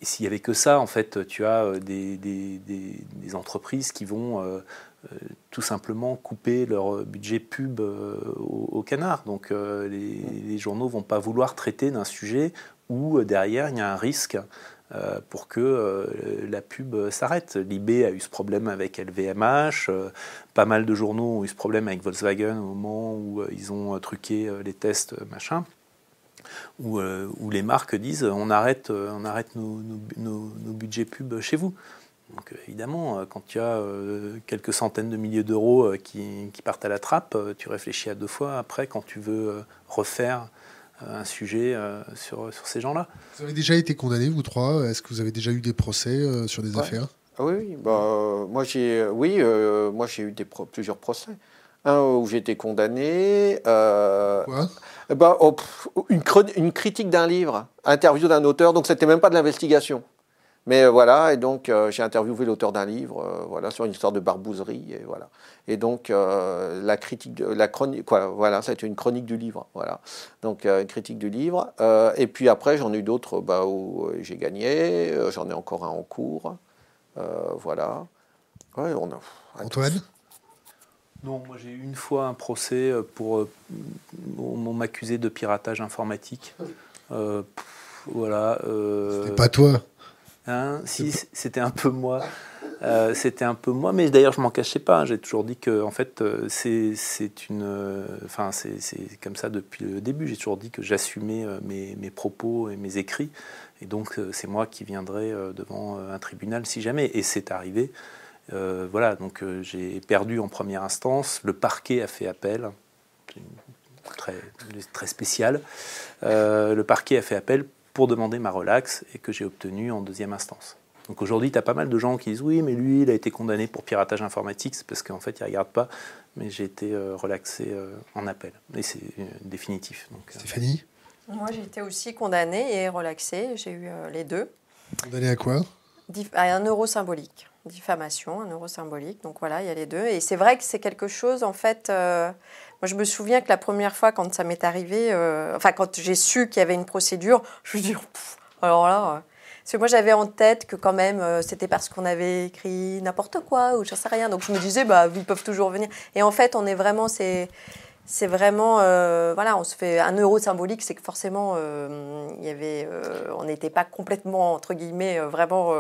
s'il n'y avait que ça, en fait, tu as des, des, entreprises qui vont tout simplement couper leur budget pub au, canard. Donc les, journaux ne vont pas vouloir traiter d'un sujet où derrière il y a un risque euh, pour que euh, la pub s'arrête. Libé a eu ce problème avec LVMH, euh, pas mal de journaux ont eu ce problème avec Volkswagen au moment où ils ont truqué les tests, machin. Où, les marques disent on arrête, on arrête nos, budgets pub chez vous. Donc évidemment, quand tu as quelques centaines de milliers d'euros qui, partent à la trappe, tu réfléchis à deux fois après quand tu veux refaire un sujet euh, sur, sur ces gens-là. Vous avez déjà été condamné, vous trois Est-ce que vous avez déjà eu des procès euh, sur des affaires? Ah Oui, bah, moi j'ai oui, euh, moi j'ai eu des plusieurs procès. Un où j'ai été condamné. Quoi? bah, oh, une, une, critique d'un livre, interview d'un auteur, donc c'était même pas de l'investigation. Mais euh, voilà, et donc euh, j'ai interviewé l'auteur d'un livre, euh, voilà, sur une histoire de barbouzerie, et voilà. Et donc la critique, la chronique, quoi, voilà, ça a été une chronique du livre, voilà. Donc une critique du livre. et puis après, j'en ai eu d'autres bah, où j'ai gagné, j'en ai encore un en cours, voilà. Ouais, on a, Antoine. Non, moi j'ai eu une fois un procès pour. on m'accusait de piratage informatique. voilà. C'était pas toi Hein, si, c'était un peu moi. Euh, c'était un peu moi, mais d'ailleurs je m'en cachais pas. J'ai toujours dit que en fait euh, c'est une, euh, enfin c'est comme ça depuis le début. J'ai toujours dit que j'assumais mes, mes, propos et mes écrits, et donc c'est moi qui viendrai devant un tribunal si jamais. Et c'est arrivé. voilà, donc j'ai perdu en première instance. Le parquet a fait appel. Très, très spécial. le parquet a fait appel pour demander ma relaxe et que j'ai obtenu en deuxième instance. Donc aujourd'hui, tu as pas mal de gens qui disent oui, mais lui, il a été condamné pour piratage informatique, c'est parce qu'en fait, il ne regarde pas, mais j'ai été euh, relaxé euh, en appel. Et c'est euh, définitif. Donc, Stéphanie Moi, j'ai été aussi condamné et relaxé. J'ai eu les deux. Condamné à quoi? À un euro symbolique. Diffamation, un euro symbolique. Donc voilà, il y a les deux. Et c'est vrai que c'est quelque chose, en fait. Moi, je me souviens que la première fois, quand ça m'est arrivé, euh, enfin, quand j'ai su qu'il y avait une procédure, je me dis, alors là, Parce que moi, j'avais en tête que quand même, euh, c'était parce qu'on avait écrit n'importe quoi ou je sais rien. Donc je me disais, bah, ils peuvent toujours venir. Et en fait, on est vraiment, c'est, c'est vraiment, euh, voilà, on se fait un euro symbolique, c'est que forcément, euh, il y avait, euh, on n'était pas complètement entre guillemets, euh, vraiment.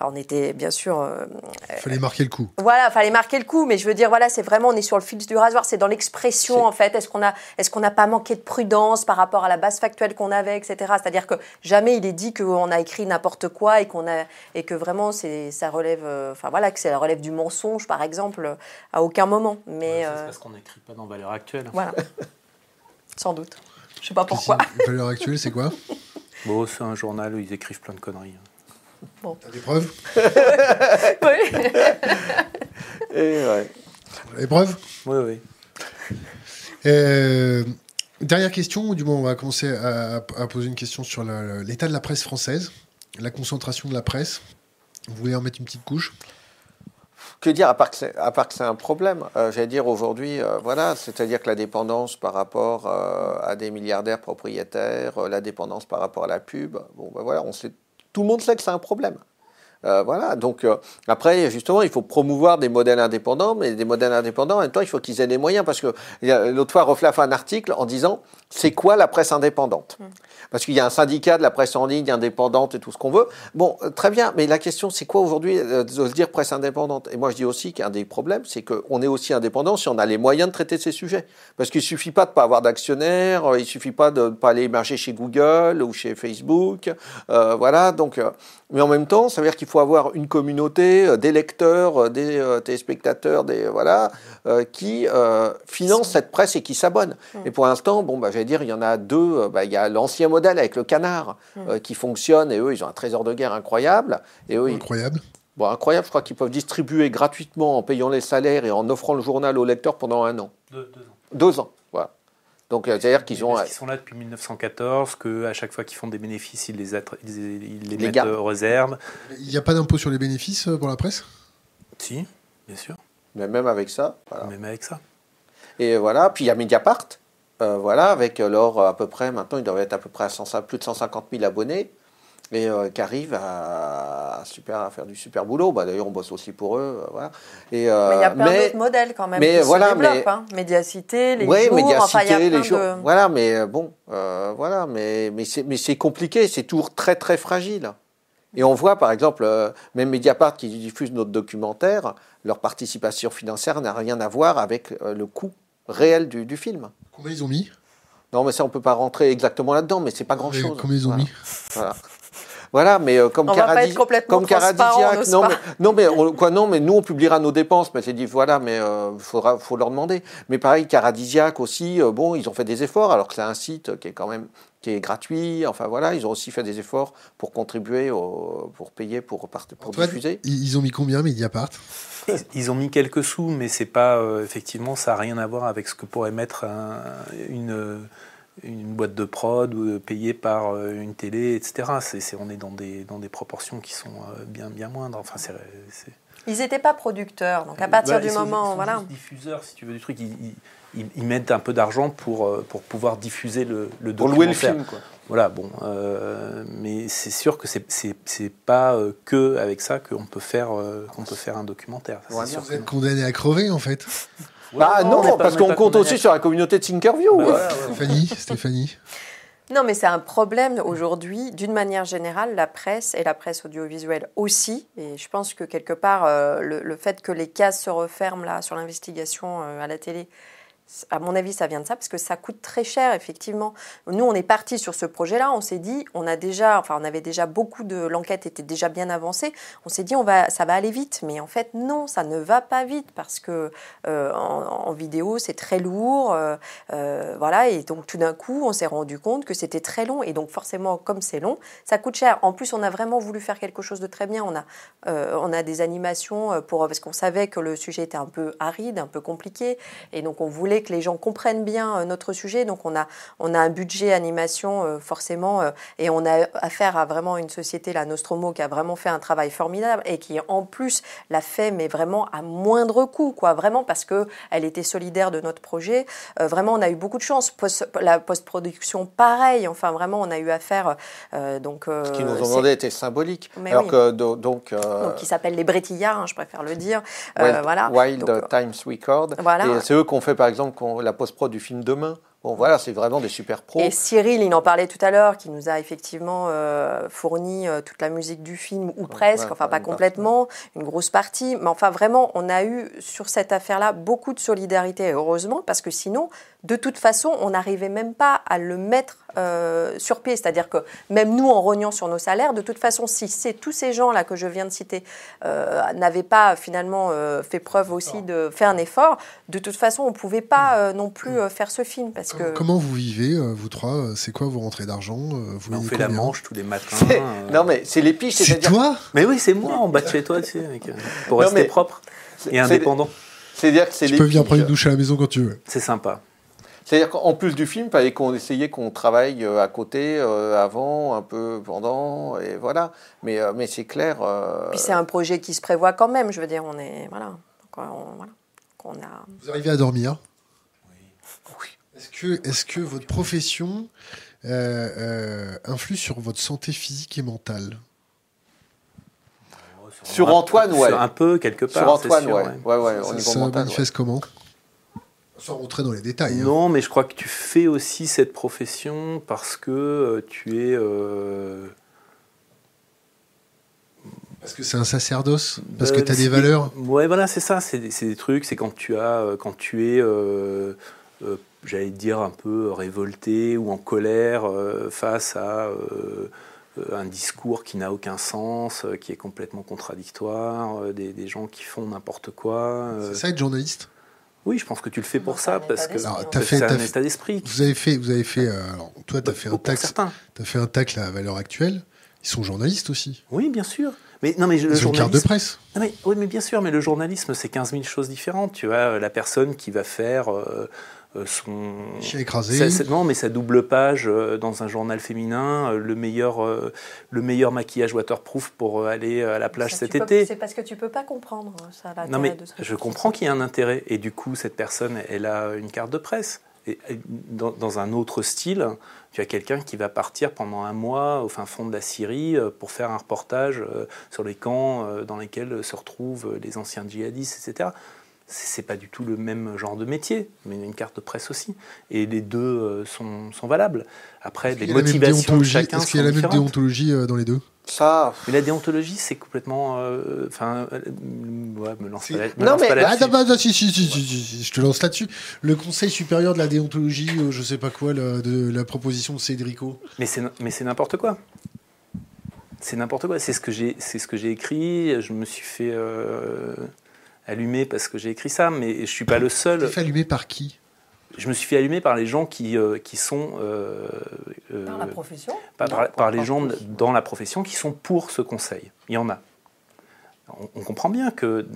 Euh, enfin, on était bien sûr euh, Il fallait marquer le coup. voilà, fallait marquer le coup, mais je veux dire, voilà, c'est vraiment, on est sur le fil du rasoir, c'est dans l'expression C'est- en fait. Est-ce qu'on a, est-ce qu'on n'a pas manqué de prudence par rapport à la base factuelle qu'on avait, etc. C'est-à-dire que jamais il est dit qu'on a écrit n'importe quoi et qu'on a et que vraiment c'est, ça relève, euh, enfin voilà, que ça relève du mensonge par exemple, à aucun moment. Mais Ouais, c'est euh, parce qu'on n'écrit pas dans Valeurs Actuelles. voilà, sans doute. Je sais pas pourquoi. Valeur actuelle, c'est quoi? Bon, c'est un journal où ils écrivent plein de conneries. T'as des preuves Oui. Et ouais. Des preuves Oui, oui. Euh, Dernière question, ou du moins on va commencer à, à poser une question sur l'état de la presse française, la concentration de la presse. Vous voulez en mettre une petite couche? Que dire, à part que c'est, à part que c'est un problème Euh, J'allais dire aujourd'hui, euh, voilà, c'est-à-dire que la dépendance par rapport euh, à des milliardaires propriétaires, euh, la dépendance par rapport à la pub, bon, ben voilà, on sait, tout le monde sait que c'est un problème. Euh, voilà, donc euh, après, justement, il faut promouvoir des modèles indépendants, mais des modèles indépendants, en même temps, il faut qu'ils aient les moyens, parce que l'autre fois, Reflet a fait un article en disant, c'est quoi la presse indépendante Parce qu'il y a un syndicat de la presse en ligne indépendante et tout ce qu'on veut. Bon, euh, très bien, mais la question, c'est quoi aujourd'hui de se dire presse indépendante? Et moi, je dis aussi qu'un des problèmes, c'est qu'on est aussi indépendant si on a les moyens de traiter ces sujets. Parce qu'il suffit pas de pas avoir d'actionnaires, il suffit pas de ne pas aller émerger chez Google ou chez Facebook, euh, voilà. Donc, mais en même temps, ça veut dire qu'il faut avoir une communauté euh, des lecteurs, euh, des euh, téléspectateurs, des voilà, euh, qui euh, financent cette presse et qui s'abonnent. Et pour l'instant, bon, bah, j'allais dire, il y en a deux. bah, il y a l'ancien modèle avec le canard euh, qui fonctionne et eux, ils ont un trésor de guerre incroyable. Et eux, ils- Incroyable. bon, incroyable, je crois qu'ils peuvent distribuer gratuitement en payant les salaires et en offrant le journal aux lecteurs pendant un an, Deux, deux ans. deux ans. Donc, euh, c'est-à-dire qu'ils ont. Parce qu'ils sont là depuis 1914, qu'à chaque fois qu'ils font des bénéfices, ils les, attra- ils, ils les Les mettent aux réserves. Il n'y a pas d'impôt sur les bénéfices euh, pour la presse? Si, bien sûr, Mais même avec ça, voilà. même avec ça. Et voilà, puis il y a Mediapart, euh, voilà, avec leur à peu près, maintenant ils doivent être à peu près à 100 plus de 150 000 abonnés, et euh, qui arrivent à, à super, à faire du super boulot. Bah, D'ailleurs, on bosse aussi pour eux, euh, voilà. Et, euh, Mais il y a plein d'autres modèles quand même mais qui voilà, se développent. mais- hein. Médiacité, les Ouais, jours, médiacité, enfin, il y a les jours. de... Voilà, mais euh, bon, euh, voilà, mais, mais c'est compliqué, c'est toujours très très fragile. Et on voit par exemple, euh, même Mediapart qui diffuse notre documentaire, leur participation financière n'a rien à voir avec euh, le coût réel du, du film. Combien ils ont mis? Non, mais ça, on peut pas rentrer exactement là-dedans, mais c'est pas grand-chose. Combien ils ont Voilà. mis? Voilà. Voilà, mais euh, comme On va pas Caradis- être complètement comme transparent, Caradisiac, n'ose non mais, non mais on- quoi non mais nous on publiera nos dépenses, mais c'est dit voilà mais euh, faudra faut leur demander. Mais pareil Caradisiac aussi, euh, bon ils ont fait des efforts alors que c'est un site qui est quand même qui est gratuit. Enfin voilà ils ont aussi fait des efforts pour contribuer au, pour payer pour part- pour Antoine, diffuser. ils ils ont mis combien Mediapart? Ils, ils ont mis quelques sous, mais c'est pas euh, effectivement, ça n'a rien à voir avec ce que pourrait mettre un- une, une boîte de prod ou payée par euh, une télé, etc. C'est, c'est- on est dans des, dans des proportions qui sont euh, bien, bien moindres. Enfin, c'est, c'est- Ils n'étaient pas producteurs, donc à partir Bah, du ils sont- moment, ils sont voilà. diffuseurs, si tu veux, du truc. Ils, ils- ils- ils mettent un peu d'argent pour, euh, pour pouvoir diffuser le, le Pour louer le documentaire. film quoi. Voilà, bon, euh, mais c'est sûr que c'est, c'est, c'est pas euh, que avec ça qu'on peut faire euh, qu'on peut faire un documentaire. Ça, Ouais, sûr Vous êtes condamné à crever en fait. Bah Ouais, non, parce qu'on compte aussi sur la communauté de Thinkerview. Bah, ouais. voilà, ouais. Stéphanie, Stéphanie. Non, mais c'est un problème aujourd'hui, d'une manière générale, la presse et la presse audiovisuelle aussi. Et je pense que quelque part, euh, le, le fait que les cases se referment là sur l'investigation euh, à la télé, à mon avis, ça vient de ça, parce que ça coûte très cher, effectivement. Nous, on est parti sur ce projet-là, on s'est dit, on a déjà, enfin, on avait déjà beaucoup de, l'enquête était déjà bien avancée. On s'est dit, on va, ça va aller vite, mais en fait, non, ça ne va pas vite parce que euh, en, vidéo, c'est très lourd. euh, euh, voilà, et donc tout d'un coup, on s'est rendu compte que c'était très long. Et donc forcément, comme c'est long, ça coûte cher. En plus, on a vraiment voulu faire quelque chose de très bien. On a, on a des animations pour parce qu'on savait que le sujet était un peu aride, un peu compliqué, et donc on voulait que les gens comprennent bien notre sujet. Donc on a, on a un budget animation forcément et on a affaire à vraiment une société, la Nostromo, qui a vraiment fait un travail formidable et qui en plus l'a fait, mais vraiment à moindre coût, quoi. Vraiment parce que elle était solidaire de notre projet. vraiment, on a eu beaucoup de chance. la post-production, pareil. Enfin, vraiment, on a eu affaire. donc, Ce qu'ils nous ont demandé était symbolique. alors que donc, donc qui s'appelle les Brétillards, hein, je préfère le dire. Wild, voilà. Wild Times Record. Voilà. Et c'est eux qui ont fait, par exemple, la post-prod du film Demain. Bon, voilà, c'est vraiment des super pros. Et Cyril, il en parlait tout à l'heure, qui nous a effectivement euh, fourni euh, toute la musique du film, ou presque, enfin pas complètement, une grosse partie. Mais enfin, vraiment, on a eu sur cette affaire-là beaucoup de solidarité, heureusement, parce que sinon, de toute façon, on n'arrivait même pas à le mettre euh, sur pied. C'est-à-dire que même nous, en rognant sur nos salaires, de toute façon, si c'est tous ces gens-là que je viens de citer euh, n'avaient pas finalement euh, fait preuve aussi de faire un effort, de toute façon, on ne pouvait pas non plus faire ce film. Parce que... Comment vous vivez, vous trois C'est quoi vos rentrées d'argent vous On fait la manche tous les matins. Non, mais c'est les piches. C'est toi Mais oui, c'est moi en bas de chez toi, tu sais, pour rester propre et indépendant. C'est-à-dire que c'est Tu peux venir prendre une douche à la maison quand tu veux. C'est sympa. C'est-à-dire qu'en plus du film, il fallait qu'on essayait qu'on travaille euh, à côté, euh, avant, un peu pendant, et voilà. Mais, euh, mais c'est clair. Puis c'est un projet qui se prévoit quand même, je veux dire, on est. Voilà. On, a... Vous arrivez à dormir Oui. Est-ce que, est que votre profession influe sur votre santé physique et mentale? Sur Antoine, ouais. Un peu, quelque part. Sur Antoine, ouais. ouais. ouais. ça, ça manifeste comment? Sans rentrer dans les détails. Hein. Non, mais je crois que tu fais aussi cette profession parce que euh, tu es. Euh, parce que c'est un sacerdoce Parce que tu as des valeurs Ouais, voilà, c'est ça. C'est des, trucs. C'est quand tu as, euh, quand tu es, j'allais dire, un peu révolté ou en colère face à un discours qui n'a aucun sens, qui est complètement contradictoire, des, des gens qui font n'importe quoi. C'est ça être journaliste? Oui, je pense que tu le fais pour ça parce que c'est un état d'esprit. Vous avez fait, vous avez fait. Euh, toi, tu as fait un taxe. as fait un tacle à valeur actuelle. Ils sont journalistes aussi. Oui, bien sûr. Mais non, mais le Ils ont carte de presse. mais, oui, mais bien sûr. Mais le journalisme, c'est 15 000 choses différentes. Tu as la personne qui va faire. Euh, euh, son chien écrasé. non, mais sa double page euh, dans un journal féminin, euh, le meilleur, le meilleur maquillage waterproof pour aller à la plage cet été. C'est parce que tu peux pas comprendre ça. Non, mais je comprends qu'il y a un intérêt et du coup cette personne, elle a une carte de presse. Et dans, dans un autre style, tu as quelqu'un qui va partir pendant un mois au fin fond de la Syrie pour faire un reportage sur les camps dans lesquels se retrouvent les anciens djihadistes, etc c'est pas du tout le même genre de métier, mais une carte de presse aussi. Et les deux euh, sont, sont valables. Après, les motivations de chacun Est-ce qu'il y a la même déontologie euh, dans les deux? Ça. Mais la déontologie, c'est complètement. Euh, enfin, ouais, me lance pas, non, mais là si, si, si, je te lance là-dessus. Le Conseil supérieur de la déontologie, je sais pas quoi, de la proposition de Cédrico. Mais c'est n'importe quoi. C'est n'importe quoi. C'est ce que j'ai, c'est ce que j'ai écrit. Je me suis fait allumé parce que j'ai écrit ça, mais je ne suis pas le seul. Tu fait allumé par qui? Je me suis fait allumer par les gens qui, euh, qui sont. Euh, euh, par la profession? Par, les gens dans la profession qui sont pour ce conseil. Il y en a. On, comprend bien que.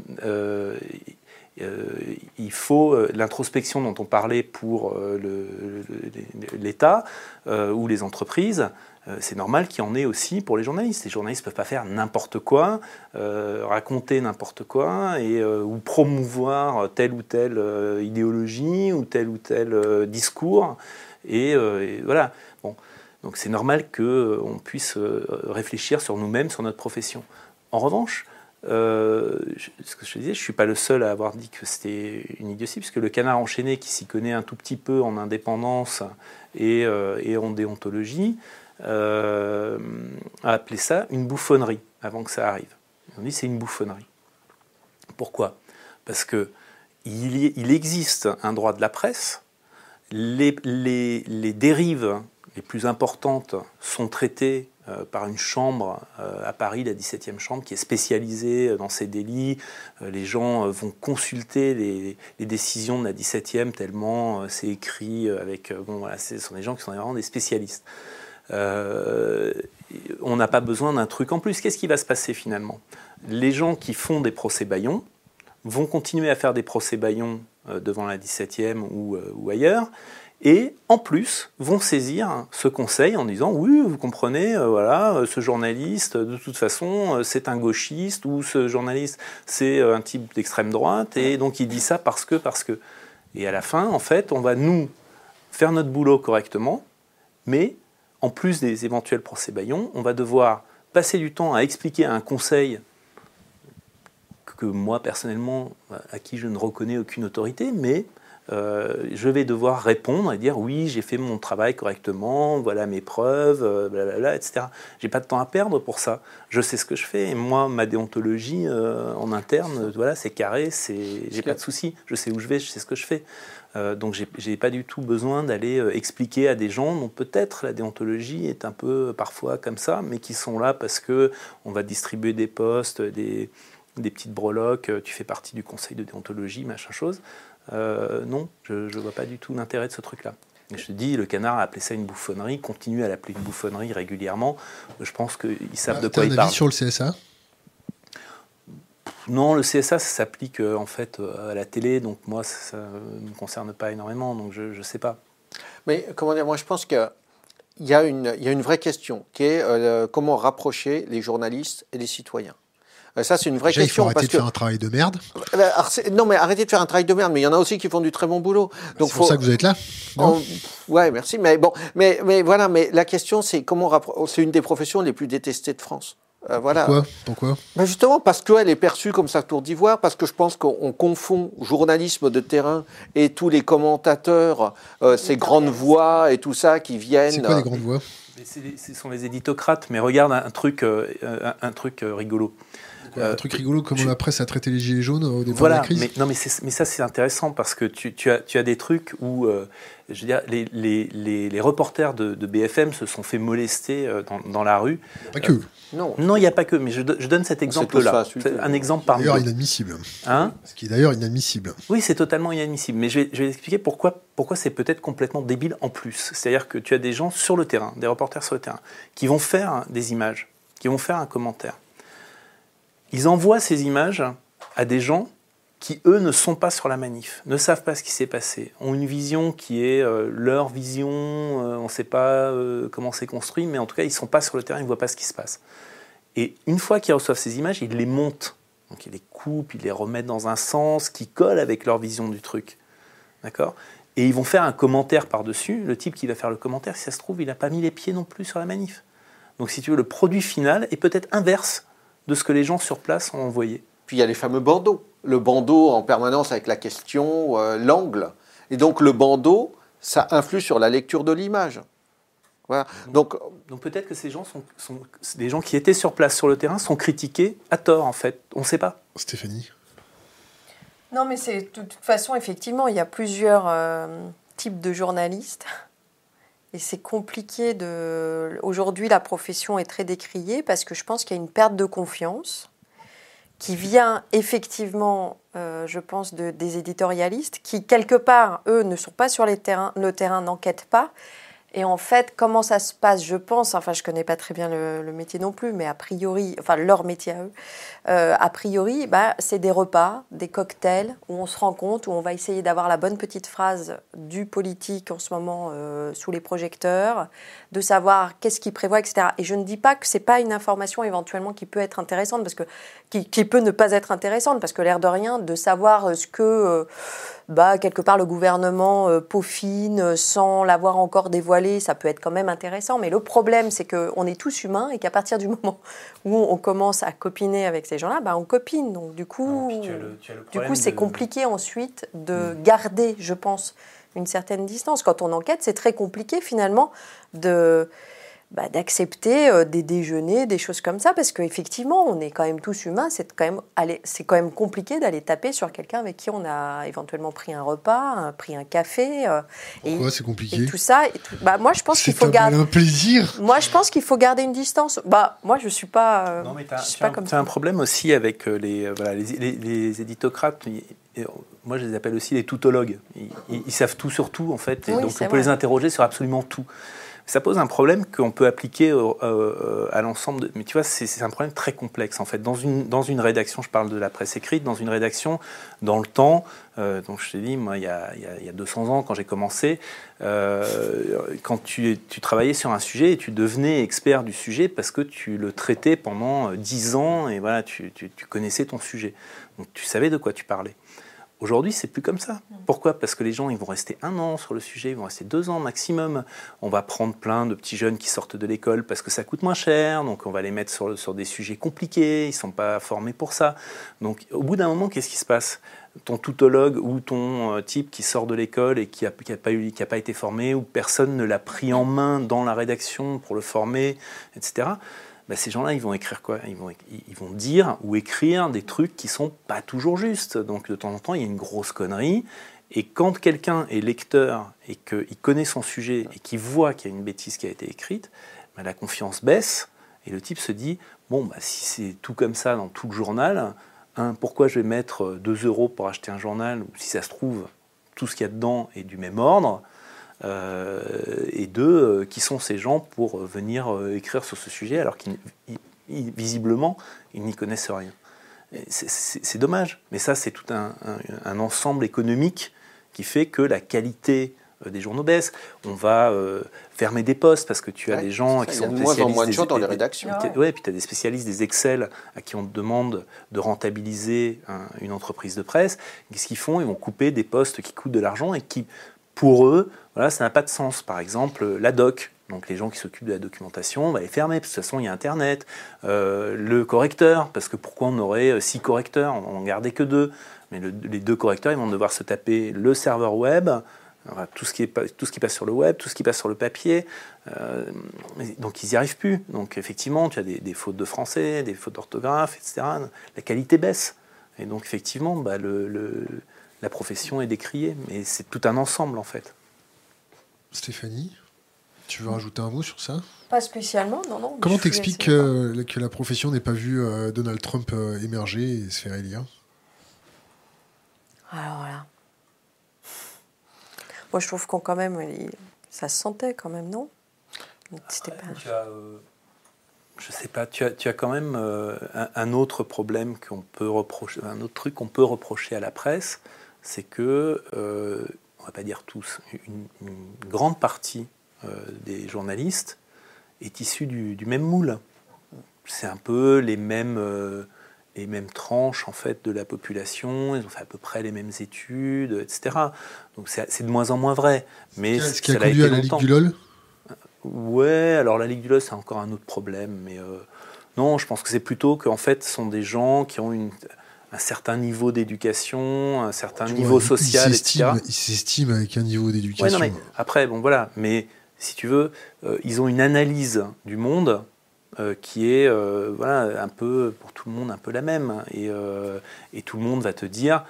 Il faut l'introspection dont on parlait pour l'État ou les entreprises, euh, c'est normal qu'il y en ait aussi pour les journalistes. Les journalistes ne peuvent pas faire n'importe quoi, euh, raconter n'importe quoi, euh, ou promouvoir telle ou telle idéologie ou tel ou tel discours. Et, voilà. Bon. Donc c'est normal qu'on puisse réfléchir sur nous-mêmes, sur notre profession. En revanche, ce que je disais, je ne suis pas le seul à avoir dit que c'était une idiotie, puisque le canard enchaîné, qui s'y connaît un tout petit peu en indépendance et, et en déontologie, euh, a appelé ça une bouffonnerie avant que ça arrive. On dit c'est une bouffonnerie. Pourquoi? Parce que il, existe un droit de la presse. Les, dérives les plus importantes sont traitées euh, par une chambre euh, à Paris, la 17e chambre, qui est spécialisée dans ces délits. les gens vont consulter les, décisions de la 17e tellement c'est écrit avec... bon ce sont des gens qui sont vraiment des spécialistes. Euh, on n'a pas besoin d'un truc en plus. Qu'est-ce qui va se passer finalement? Les gens qui font des procès baillons vont continuer à faire des procès baillons devant la 17e ou, ou ailleurs et en plus vont saisir ce conseil en disant oui, vous comprenez, euh, voilà, euh, ce journaliste, de toute façon, euh, c'est un gauchiste ou ce journaliste, c'est un type d'extrême droite. Et donc il dit ça parce que, parce que. Et à la fin, en fait, on va nous faire notre boulot correctement, mais en plus des éventuels procès baillons, on va devoir passer du temps à expliquer à un conseil que moi personnellement, à qui je ne reconnais aucune autorité, mais euh, je vais devoir répondre et dire oui, j'ai fait mon travail correctement, voilà mes preuves, euh, blablabla, etc. J'ai pas de temps à perdre pour ça. Je sais ce que je fais et moi, ma déontologie euh, en interne, voilà, c'est carré, c'est, j'ai pas de souci. Je sais où je vais, je sais ce que je fais. donc j'ai pas du tout besoin d'aller expliquer à des gens dont peut-être la déontologie est un peu parfois comme ça, mais qui sont là parce que on va distribuer des postes, des des petites breloques, tu fais partie du conseil de déontologie, machin chose. Euh, non, je ne vois pas du tout l'intérêt de ce truc-là. Et je te dis, le canard a appelé ça une bouffonnerie, continue à l'appeler une bouffonnerie régulièrement. Je pense qu'ils savent de quoi ils parlent. sur le CSA non, le CSA, ça s'applique euh, en fait euh, à la télé, donc moi, ça ne me concerne pas énormément, donc je ne sais pas. Mais comment dire, moi je pense qu'il y, a une, y a une vraie question, qui est comment rapprocher les journalistes et les citoyens. Euh, ça, c'est une vraie question. Il faut arrêter parce de faire un travail de merde. Eh ben, non, mais arrêtez de faire un travail de merde. Mais il y en a aussi qui font du très bon boulot. Donc, c'est pour ça que vous êtes là. Oui, Ouais, merci. Mais bon, mais, mais voilà. Mais la question, c'est comment C'est une des professions les plus détestées de France. Euh, voilà. Pourquoi, Pourquoi ben Justement parce qu'elle est perçue comme sa tour d'ivoire, parce que je pense qu'on confond journalisme de terrain et tous les commentateurs, euh, ces grandes voix et tout ça qui viennent. C'est quoi les grandes voix Ce sont les éditocrates, mais regarde un truc, un, un truc rigolo un euh, truc rigolo, comme la presse a traité les gilets jaunes au début de la crise. Mais, non, mais, mais ça, c'est intéressant parce que tu, tu, as, tu, as, des trucs où, euh, je veux dire, les, les, les, reporters de, BFM se sont fait molester euh, dans, dans la rue. Pas que. non. Non, il n'y a pas que. Mais je, je donne cet exemple-là. Un exemple parmi D'ailleurs, inadmissible. Hein? Ce qui est d'ailleurs inadmissible. Oui, c'est totalement inadmissible. Mais je vais, je vais expliquer pourquoi, pourquoi c'est peut-être complètement débile en plus. C'est-à-dire que tu as des gens sur le terrain, des reporters sur le terrain, qui vont faire des images, qui vont faire un commentaire ils envoient ces images à des gens qui, eux, ne sont pas sur la manif, ne savent pas ce qui s'est passé, ont une vision qui est euh, leur vision, euh, on ne sait pas euh, comment c'est construit, mais en tout cas, ils ne sont pas sur le terrain, ils ne voient pas ce qui se passe. Et une fois qu'ils reçoivent ces images, ils les montent. Donc ils les coupent, ils les remettent dans un sens qui colle avec leur vision du truc. D'accord? Et ils vont faire un commentaire par-dessus. Le type qui va faire le commentaire, si ça se trouve, il n'a pas mis les pieds non plus sur la manif. Donc si tu veux, le produit final est peut-être inverse de ce que les gens sur place ont envoyé. Puis il y a les fameux bandeaux. Le bandeau en permanence avec la question, euh, l'angle. Et donc le bandeau, ça influe sur la lecture de l'image. Voilà. Donc, donc, peut-être que ces gens sont, sont, des gens qui étaient sur place sur le terrain sont critiqués à tort en fait. On ne sait pas. Stéphanie. Non, mais c'est de toute façon effectivement il y a plusieurs euh, types de journalistes. Et c'est compliqué de. Aujourd'hui, la profession est très décriée parce que je pense qu'il y a une perte de confiance qui vient effectivement, euh, je pense, de, des éditorialistes qui, quelque part, eux, ne sont pas sur les terrains, le terrain, n'enquêtent pas et en fait, comment ça se passe, je pense, enfin je connais pas très bien le, métier non plus, mais a priori, enfin leur métier à eux, euh, a priori, bah, c'est des repas, des cocktails, où on se rend compte, où on va essayer d'avoir la bonne petite phrase du politique en ce moment euh, sous les projecteurs, de savoir qu'est-ce qu'il prévoit, etc. Et je ne dis pas que c'est pas une information éventuellement qui peut être intéressante, parce que qui, peut ne pas être intéressante, parce que l'air de rien, de savoir ce que euh, bah, quelque part le gouvernement euh, peaufine euh, sans l'avoir encore dévoilé, ça peut être quand même intéressant. Mais le problème, c'est qu'on est tous humains et qu'à partir du moment où on commence à copiner avec ces gens-là, bah, on copine. Donc du coup, du coup, c'est compliqué ensuite de hmm. garder, je pense, une certaine distance. Quand on enquête, c'est très compliqué finalement de bah, d'accepter euh, des déjeuners, des choses comme ça, parce qu'effectivement, on est quand même tous humains, c'est quand, même, c'est quand même compliqué d'aller taper sur quelqu'un avec qui on a éventuellement pris un repas, pris un café. Euh, Pourquoi c'est compliqué et tout ça. Et tout, bah, moi, je pense qu'il faut garder un plaisir. Moi, je pense qu'il faut garder une distance. Bah, moi, je suis pas. Euh, non, mais tu as, un, un problème aussi avec les, voilà, les, les, éditocrates. moi, je les appelle aussi les toutologues. Ils, savent tout sur tout, en fait, et donc on peut les interroger sur absolument tout. Ça pose un problème qu'on peut appliquer euh, à l'ensemble. De... Mais tu vois, c'est un problème très complexe en fait. Dans une, dans une rédaction, je parle de la presse écrite, dans une rédaction, dans le temps, euh, donc je t'ai dit, moi, il y, a, il y a 200 ans, quand j'ai commencé, euh, quand tu, tu, travaillais sur un sujet et tu devenais expert du sujet parce que tu le traitais pendant 10 ans et voilà, tu, tu, tu connaissais ton sujet. Donc tu savais de quoi tu parlais. Aujourd'hui, c'est plus comme ça. Pourquoi? Parce que les gens, ils vont rester un an sur le sujet, ils vont rester deux ans maximum. On va prendre plein de petits jeunes qui sortent de l'école parce que ça coûte moins cher, donc on va les mettre sur, sur des sujets compliqués, ils ne sont pas formés pour ça. Donc au bout d'un moment, qu'est-ce qui se passe? Ton toutologue ou ton euh, type qui sort de l'école et qui n'a a pas, eu, qui a pas été formé, ou personne ne l'a pris en main dans la rédaction pour le former, etc. Bah, ces gens-là, ils vont écrire quoi? Ils vont, ils vont dire ou écrire des trucs qui sont pas toujours justes. Donc de temps en temps, il y a une grosse connerie. Et quand quelqu'un est lecteur et qu'il connaît son sujet et qu'il voit qu'il y a une bêtise qui a été écrite, bah, la confiance baisse et le type se dit bon, bah, si c'est tout comme ça dans tout le journal, pourquoi je vais mettre 2 euros pour acheter un journal ou si ça se trouve, tout ce qu'il y a dedans est du même ordre? Et deux, euh, qui sont ces gens pour euh, venir écrire sur ce sujet alors qu'ils visiblement ils n'y connaissent rien. C'est dommage, mais ça c'est tout un, ensemble économique qui fait que la qualité des journaux baisse. On va fermer des postes parce que tu as des gens qui sont de moins en moins de gens dans les rédactions. Ouais, puis tu as des spécialistes des Excel à qui on demande de rentabiliser une entreprise de presse. Qu'est-ce qu'ils font? Ils vont couper des postes qui coûtent de l'argent et qui, pour eux, voilà, ça n'a pas de sens. Par exemple, la doc, donc les gens qui s'occupent de la documentation, on va les fermer, parce que de toute façon il y a Internet. Euh, le correcteur, parce que pourquoi on aurait euh, six correcteurs? On n'en gardait que deux. Mais les deux correcteurs, ils vont devoir se taper le serveur web, tout, ce qui passe sur le web, tout ce qui passe sur le papier. Euh, donc ils n'y arrivent plus. Donc effectivement, tu as des, fautes de français, des fautes d'orthographe, etc. La qualité baisse. Et donc effectivement, bah, le, la profession est décriée. Mais c'est tout un ensemble en fait. Stéphanie, tu veux rajouter un mot sur ça? Pas spécialement, non, non. Comment t'expliques que, que, la profession n'ait pas vu euh, Donald Trump euh, émerger et se faire élire? Alors voilà. Moi, je trouve qu'on quand même, ça se sentait quand même, non? C'était pas. Tu as, euh, je sais pas. Tu as, tu as quand même un, autre problème qu'on peut reprocher, un autre truc qu'on peut reprocher à la presse, c'est que on va pas dire tous, une, grande partie euh, des journalistes est issue du, même moule. C'est un peu les mêmes, euh, les mêmes tranches en fait de la population. Ils ont fait à peu près les mêmes études, etc. Donc c'est de moins en moins vrai. Mais ce qui a conduit à la Ligue du LOL? Ouais, alors la Ligue du LOL c'est encore un autre problème, mais euh, non, je pense que c'est plutôt qu'en fait ce sont des gens qui ont une un certain niveau d'éducation, un certain niveau social, etc. Ils s'estiment avec un niveau d'éducation. après, bon voilà, mais si tu veux, euh, ils ont une analyse du monde euh, qui est euh, voilà, un peu, pour tout le monde, un peu la même. Et, et tout le monde va te dire,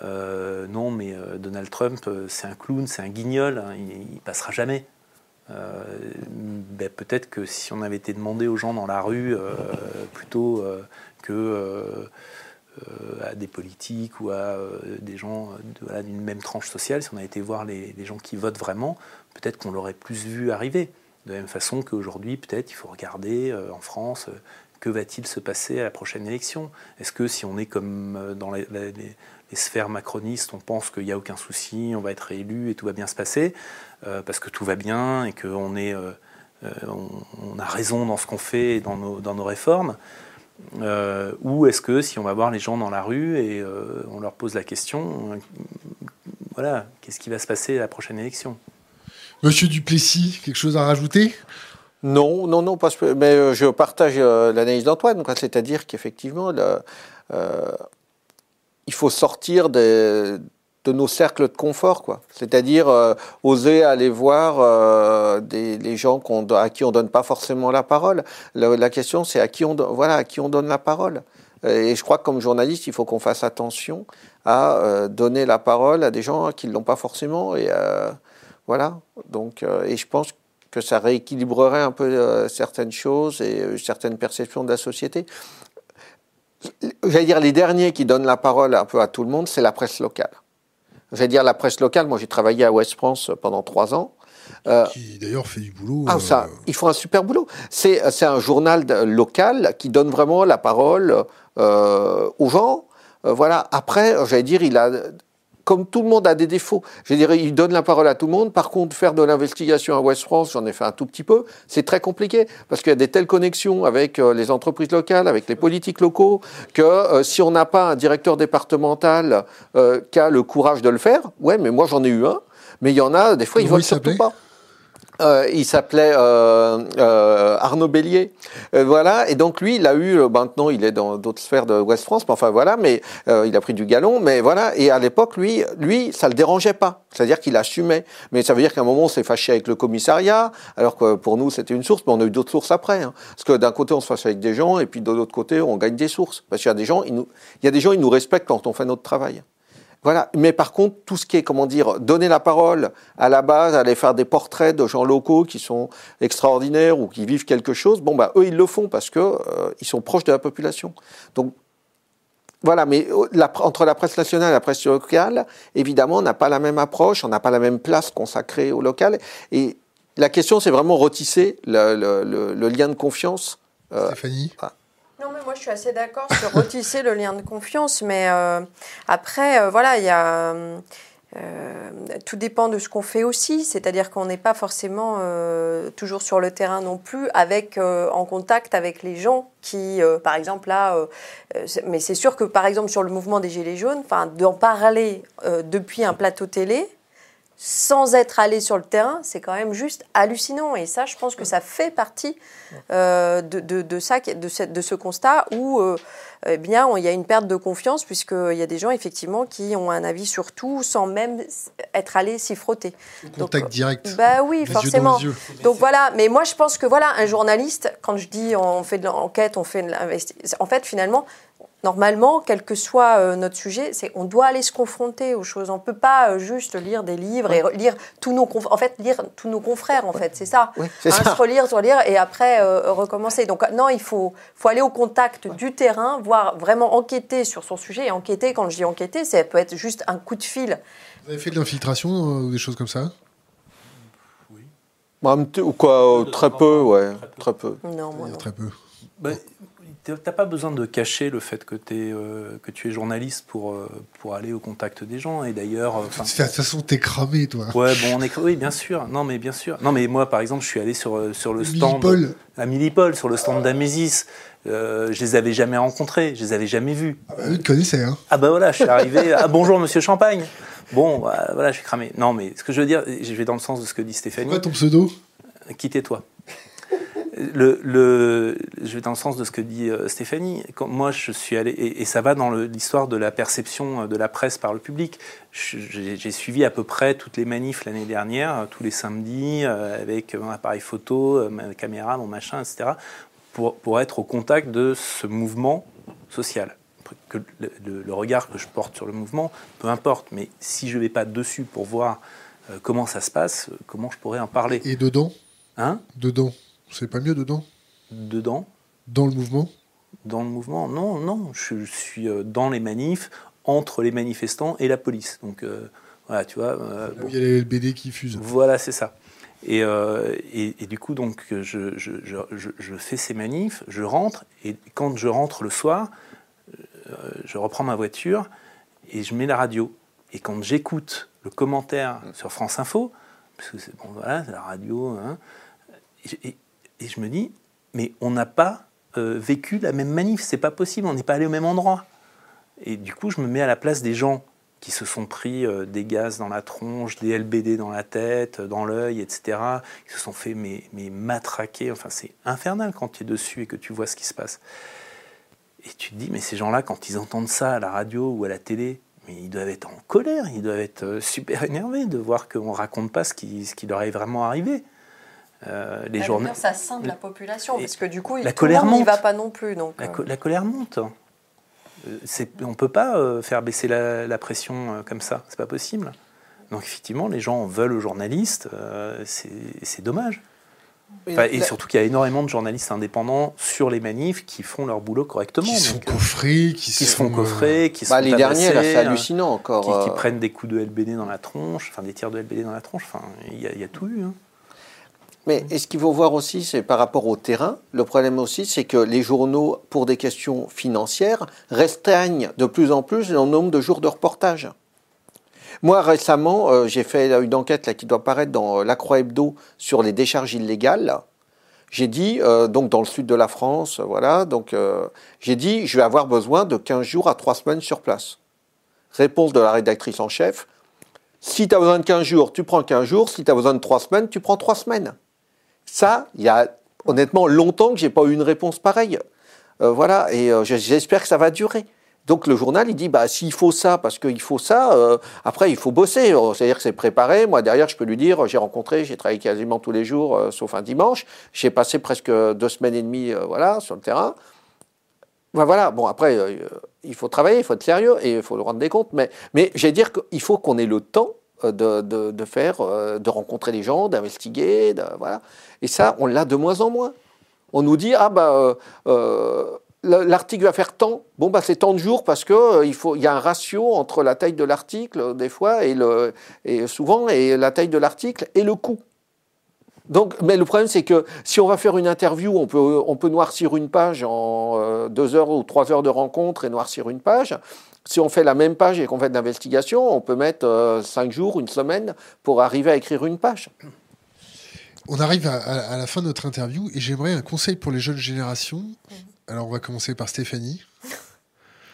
non, mais Donald Trump, c'est un clown, c'est un guignol, hein, il, ne passera jamais. Ben, peut-être que si on avait été demandé aux gens dans la rue plutôt que à des politiques ou à euh, des gens d'une même tranche sociale, si on a été voir les, gens qui votent vraiment, peut-être qu'on l'aurait plus vu arriver. De la même façon qu'aujourd'hui, peut-être il faut regarder euh, en France que va-t-il se passer à la prochaine élection? Est-ce que si on est comme dans les, sphères macronistes, on pense qu'il n'y a aucun souci, on va être réélu et tout va bien se passer, parce que tout va bien et qu'on a raison dans ce qu'on fait et dans nos réformes? Euh, ou est-ce que si on va voir les gens dans la rue et euh, on leur pose la question, euh, voilà, qu'est-ce qui va se passer à la prochaine élection? Monsieur Duplessis, quelque chose à rajouter? Non, non, non, parce que, mais je partage l'analyse d'Antoine, c'est-à-dire qu'effectivement, il faut sortir des de nos cercles de confort, quoi. C'est-à-dire euh, oser aller voir euh, des, les gens à qui on donne pas forcément la parole. La, question, c'est à qui on voilà à qui on donne la parole. Et je crois que comme journaliste, il faut qu'on fasse attention à euh, donner la parole à des gens qui ne l'ont pas forcément. Et voilà. Donc, et je pense que ça rééquilibrerait un peu certaines choses et certaines perceptions de la société. J'allais dire les derniers qui donnent la parole un peu à tout le monde, c'est la presse locale. J'allais dire la presse locale. Moi, j'ai travaillé à West France pendant trois ans. qui d'ailleurs fait du boulot. Ah, ça, ils font un super boulot. C'est un journal local qui donne vraiment la parole aux gens. voilà. Après, j'allais dire, il a comme tout le monde a des défauts, je dirais, il donne la parole à tout le monde. Par contre, faire de l'investigation à West France, j'en ai fait un tout petit peu, c'est très compliqué parce qu'il y a des telles connexions avec euh, les entreprises locales, avec les politiques locaux, que euh, si on n'a pas un directeur départemental euh, qui a le courage de le faire, ouais, mais moi j'en ai eu un, mais il y en a, des fois, ils veulent surtout pas. Euh, il s'appelait euh, euh, Arnaud Bélier, euh, voilà. Et donc lui, il a eu, euh, maintenant, il est dans d'autres sphères de West France, mais enfin voilà. Mais il a pris du galon, mais voilà. Et à l'époque, lui, lui, ça le dérangeait pas. C'est-à-dire qu'il assumait. Mais ça veut dire qu'à un moment, on s'est fâché avec le commissariat, alors que pour nous, c'était une source, mais on a eu d'autres sources après. Hein. Parce que d'un côté, on se fâche avec des gens, et puis de l'autre côté, on gagne des sources. Parce qu'il y a des gens, ils nous, il y a des gens, ils nous respectent quand on fait notre travail. Voilà. Mais par contre, tout ce qui est, comment dire, donner la parole à la base, aller faire des portraits de gens locaux qui sont extraordinaires ou qui vivent quelque chose, bon, bah, eux, ils le font parce que euh, ils sont proches de la population. Donc, voilà, mais euh, entre la presse nationale et la presse locale, évidemment, on n'a pas la même approche, on n'a pas la même place consacrée au local. Et la question, c'est vraiment retisser le, lien de confiance. Euh, Stéphanie? mais moi je suis assez d'accord sur retisser le lien de confiance, mais euh, après, euh, voilà, il y a. Euh, tout dépend de ce qu'on fait aussi, c'est-à-dire qu'on n'est pas forcément toujours sur le terrain non plus, avec en contact avec les gens qui, par exemple là, mais c'est sûr que par exemple sur le mouvement des gilets jaunes, enfin d'en parler depuis un plateau télé, sans être allé sur le terrain, c'est quand même juste hallucinant. Et ça, je pense que ça fait partie euh, de, de, ça, de, ce, de ce constat où euh, eh bien, il y a une perte de confiance, puisqu'il y a des gens, effectivement, qui ont un avis sur tout sans même être allés s'y frotter. Contact direct. Bah oui, forcément. Donc voilà, mais moi, je pense que voilà, un journaliste, quand je dis on fait de l'enquête, on fait de en fait, finalement, normalement, quel que soit euh, notre sujet, c'est on doit aller se confronter aux choses. On peut pas euh, juste lire des livres et lire tous nos en fait lire tous nos confrères en fait, c'est ça. Oui, hein, ça. Se relire, se relire et après euh, recommencer. Donc non, il faut faut aller au contact du terrain, voir vraiment enquêter sur son sujet et enquêter. Quand je dis enquêter, ça peut être juste un coup de fil. Vous avez fait de l'infiltration ou des choses comme ça? Oui. Bah, ou quoi, très peu, ouais, très peu. Non, moi, Très peu. Bah, T'as pas besoin de cacher le fait que, es, euh, que tu es journaliste pour, euh, pour aller au contact des gens. Et d'ailleurs. Euh, de toute façon, t'es cramé, toi. Ouais, bon, on est Oui, bien sûr. Non, mais bien sûr. Non, mais moi, par exemple, je suis allé sur, sur le stand. À Millipol, sur le stand d'Amésis. je les avais jamais rencontrés, je les avais jamais vus. Ah bah, eux connaissaient, hein. Ah bah voilà, je suis arrivé. ah bonjour, monsieur Champagne. Bon, bah, voilà, je suis cramé. Non, mais ce que je veux dire, je vais dans le sens de ce que dit Stéphanie. Quoi ton pseudo? Quittez-toi le, le, je vais dans le sens de ce que dit euh, Stéphanie. Quand moi, je suis allé, et, ça va dans l'histoire de la perception euh, de la presse par le public. J'ai suivi à peu près toutes les manifs l'année dernière, euh, tous les samedis, avec mon appareil photo, ma caméra, mon machin, etc., pour, pour être au contact de ce mouvement social. Que le, le, regard que je porte sur le mouvement, peu importe, mais si je ne vais pas dessus pour voir comment ça se passe, comment je pourrais en parler Et dedans? Hein? Dedans? C'est pas mieux dedans Dedans Dans le mouvement Dans le mouvement Non, non. Je, suis euh, dans les manifs, entre les manifestants et la police. Donc, euh, voilà, tu vois. Euh, Il y a les BD qui fusent. Voilà, c'est ça. Et, et, du coup, donc, je, je, je, fais ces manifs, je rentre, et quand je rentre le soir, je reprends ma voiture et je mets la radio. Et quand j'écoute le commentaire sur France Info, parce que c'est bon, voilà, la radio, hein, et, et je me dis, mais on n'a pas euh, vécu la même manif, c'est pas possible, on n'est pas allé au même endroit. Et du coup, je me mets à la place des gens qui se sont pris euh, des gaz dans la tronche, des LBD dans la tête, dans l'œil, etc., qui se sont fait mais, mais matraquer. Enfin, c'est infernal quand tu es dessus et que tu vois ce qui se passe. Et tu te dis, mais ces gens-là, quand ils entendent ça à la radio ou à la télé, mais ils doivent être en colère, ils doivent être euh, super énervés de voir qu'on ne raconte pas ce qui, ce qui leur est vraiment arrivé. Euh, les journées. Ça scinde la population, parce que du coup, la colère n'y va pas non plus. Donc, la, euh. colère monte. Euh, on ne peut pas faire baisser la, pression comme ça, c'est pas possible. Donc effectivement, les gens veulent aux journalistes, c'est dommage. et surtout qu'il y a énormément de journalistes indépendants sur les manifs qui font leur boulot correctement. Qui sont coffrés, qui, se font coffrés, qui bah, sont Les derniers, c'est hallucinant encore. Qui, prennent des coups de LBD dans la tronche, enfin des tirs de LBD dans la tronche. Enfin, il y, a tout eu. Hein. Mais ce qu'il faut voir aussi, c'est par rapport au terrain. Le problème aussi, c'est que les journaux, pour des questions financières, restreignent de plus en plus le nombre de jours de reportage. Moi, récemment, euh, j'ai fait une enquête qui doit paraître dans euh, La Croix Hebdo sur les décharges illégales. J'ai dit, euh, donc dans le sud de la France, voilà, donc j'ai dit, je vais avoir besoin de 15 jours à 3 semaines sur place. Réponse de la rédactrice en chef, si tu as besoin de 15 jours, tu prends 15 jours, si tu as besoin de 3 semaines, tu prends 3 semaines. Ça, il y a honnêtement longtemps que j'ai pas eu une réponse pareille. Euh, voilà, et euh, j'espère que ça va durer. Donc le journal, il dit, bah, s'il faut ça, parce qu'il faut ça, euh, après, il faut bosser. C'est-à-dire que c'est préparé. Moi, derrière, je peux lui dire, j'ai rencontré, j'ai travaillé quasiment tous les jours, sauf un dimanche. J'ai passé presque deux semaines et demie voilà, sur le terrain. Ben, voilà, bon, après, il faut travailler, il faut être sérieux et il faut le rendre des comptes. Mais, mais j'ai dire qu'il faut qu'on ait le temps de, de, de, faire, de rencontrer les gens, d'investiguer, voilà. Et ça, on l'a de moins en moins. On nous dit, ah bah, euh, euh, l'article va faire tant. Bon, bah, c'est tant de jours parce euh, il faut, y a un ratio entre la taille de l'article, des fois, et, le, et souvent, et la taille de l'article et le coût. Donc, mais le problème, c'est que si on va faire une interview, on peut, on peut noircir une page en deux heures ou trois heures de rencontre et noircir une page. Si on fait la même page et qu'on fait de l'investigation, on peut mettre cinq jours, une semaine pour arriver à écrire une page. On arrive à, la fin de notre interview et j'aimerais un conseil pour les jeunes générations. Alors, on va commencer par Stéphanie.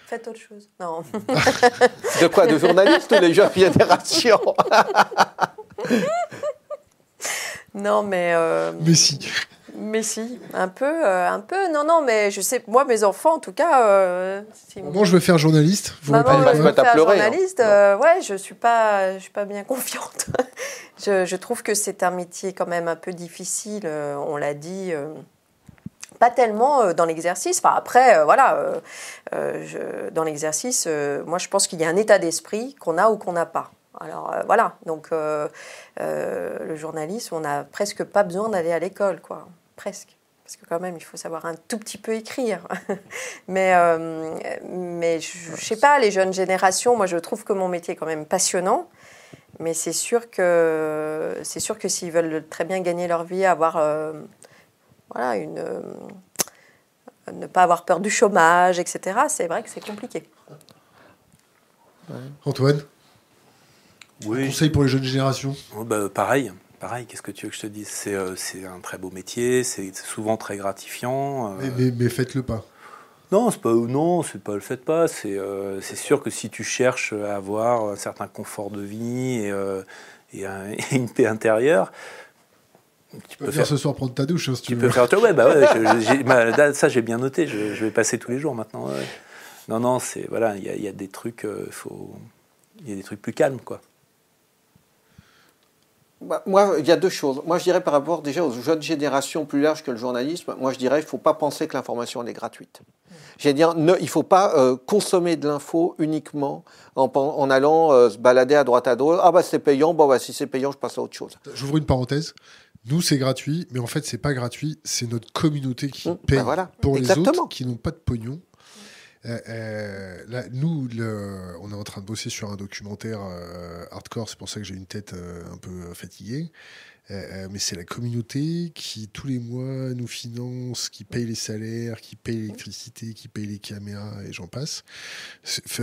Faites autre chose. Non. de quoi De journalistes ou les jeunes générations Non, mais. Euh... Mais si. Mais si, un peu, euh, un peu. Non, non, mais je sais, moi, mes enfants, en tout cas. Euh, Maman, je veux faire journaliste. Vous Maman, je veux faire pleurer, hein. journaliste. Euh, ouais, je suis pas, je suis pas bien confiante. je, je, trouve que c'est un métier quand même un peu difficile. Euh, on l'a dit. Euh, pas tellement dans l'exercice. Enfin, après, voilà, je, dans l'exercice, moi, je pense qu'il y a un état d'esprit qu'on a ou qu'on n'a pas. Alors voilà, donc le journalisme, on n'a presque pas besoin d'aller à l'école, quoi presque. Parce que quand même, il faut savoir un tout petit peu écrire. mais euh, mais je ne sais pas, les jeunes générations, moi je trouve que mon métier est quand même passionnant. Mais c'est sûr que c'est sûr que s'ils veulent très bien gagner leur vie, avoir euh, voilà une euh, ne pas avoir peur du chômage, etc. C'est vrai que c'est compliqué. Antoine, oui. conseil pour les jeunes générations? Oh, bah, Pareil, pareil, qu'est-ce que tu veux que je te dise? Euh, C'est un très beau métier, c'est souvent très gratifiant. Euh. Mais, faites-le pas. Non, c'est pas non, c'est pas le faites pas. Euh, c'est sûr que si tu cherches à avoir un certain confort de vie et, et, une paix intérieure, tu peux faire ce soir prendre ta douche hein, si tu, peux faire ouais, bah ouais, ça j'ai bien noté. Je, vais passer tous les jours maintenant. Non, non, c'est voilà, il y, y, a des trucs, faut, il y a des trucs plus calmes quoi. Bah, moi, il y a deux choses. Moi, je dirais par rapport déjà aux jeunes générations plus larges que le journalisme, moi, je dirais qu'il ne faut pas penser que l'information est gratuite. J'ai dire, ne, il ne faut pas euh, consommer de l'info uniquement en, en allant euh, se balader à droite à droite. Ah bah c'est payant, bon bah si c'est payant, je passe à autre chose. J'ouvre une parenthèse. Nous, c'est gratuit, mais en fait, c'est pas gratuit. C'est notre communauté qui mmh, paye bah pour les autres qui n'ont pas de pognon. Euh, euh, là, nous, on est en train de bosser sur un documentaire euh, hardcore, c'est pour ça que j'ai une tête un peu fatiguée. mais c'est la communauté qui, tous les mois, nous finance, qui paye les salaires, qui paye l'électricité, qui paye les caméras, et j'en passe.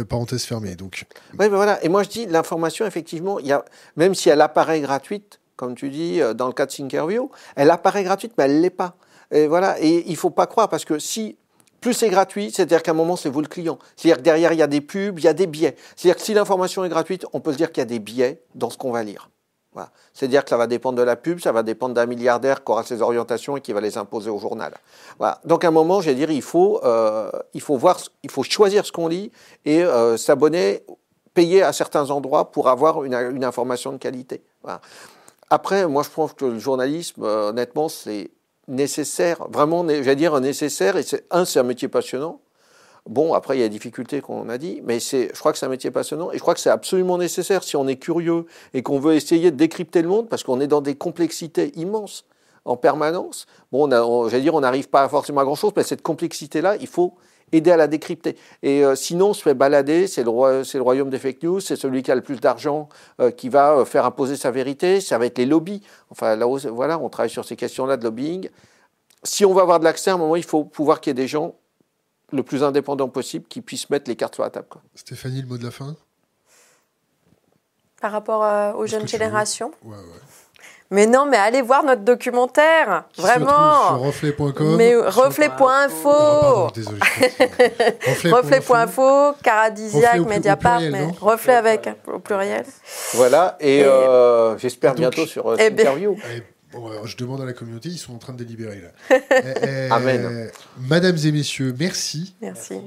Parenthèse fermée. Donc... Oui, voilà. Et moi, je dis, l'information, effectivement, y a, même si elle apparaît gratuite, comme tu dis, dans le cas de Thinkerview, elle apparaît gratuite, mais elle ne l'est pas. Et voilà. Et il faut pas croire, parce que si plus c'est gratuit, c'est-à-dire qu'à un moment, c'est vous le client. C'est-à-dire que derrière, il y a des pubs, il y a des biais. C'est-à-dire que si l'information est gratuite, on peut se dire qu'il y a des biais dans ce qu'on va lire. Voilà. C'est-à-dire que ça va dépendre de la pub, ça va dépendre d'un milliardaire qui aura ses orientations et qui va les imposer au journal. Voilà. Donc à un moment, je vais dire, il faut, euh, il faut voir, il faut choisir ce qu'on lit et euh, s'abonner, payer à certains endroits pour avoir une, information de qualité. Après, moi, je pense que le journalisme, euh, honnêtement, c'est nécessaire, vraiment, j'allais dire nécessaire. Et c'est un, c'est un métier passionnant. Bon, après, il y a des difficultés qu'on a dit, mais je crois que c'est un métier passionnant et je crois que c'est absolument nécessaire si on est curieux et qu'on veut essayer de décrypter le monde parce qu'on est dans des complexités immenses. en permanence. Bon, on j'allais dire, on n'arrive pas forcément à grand-chose, mais cette complexité-là, il faut aider à la décrypter. Et euh, sinon, on se fait balader, c'est le, roi, le, royaume des fake news, c'est celui qui a le plus d'argent euh, qui va euh, faire imposer sa vérité, ça va être les lobbies. Enfin, là, voilà, on travaille sur ces questions-là de lobbying. Si on va avoir de l'accès, à un moment, il faut pouvoir qu'il y ait des gens le plus indépendants possible qui puissent mettre les cartes sur la table. Quoi. Stéphanie, le mot de la fin? Par rapport aux jeunes générations? Ouais, ouais. Mais non, mais allez voir notre documentaire, Qui vraiment. sur reflet.com. Mais reflet.info. Désolé. reflet.info, Caradisiac, Mediapart, mais reflet avec au pluriel. Voilà, et, euh, j'espère bientôt sur euh, cette interview. je demande à la communauté, ils sont en train de délibérer là. Amen. Mesdames et messieurs, merci. Merci.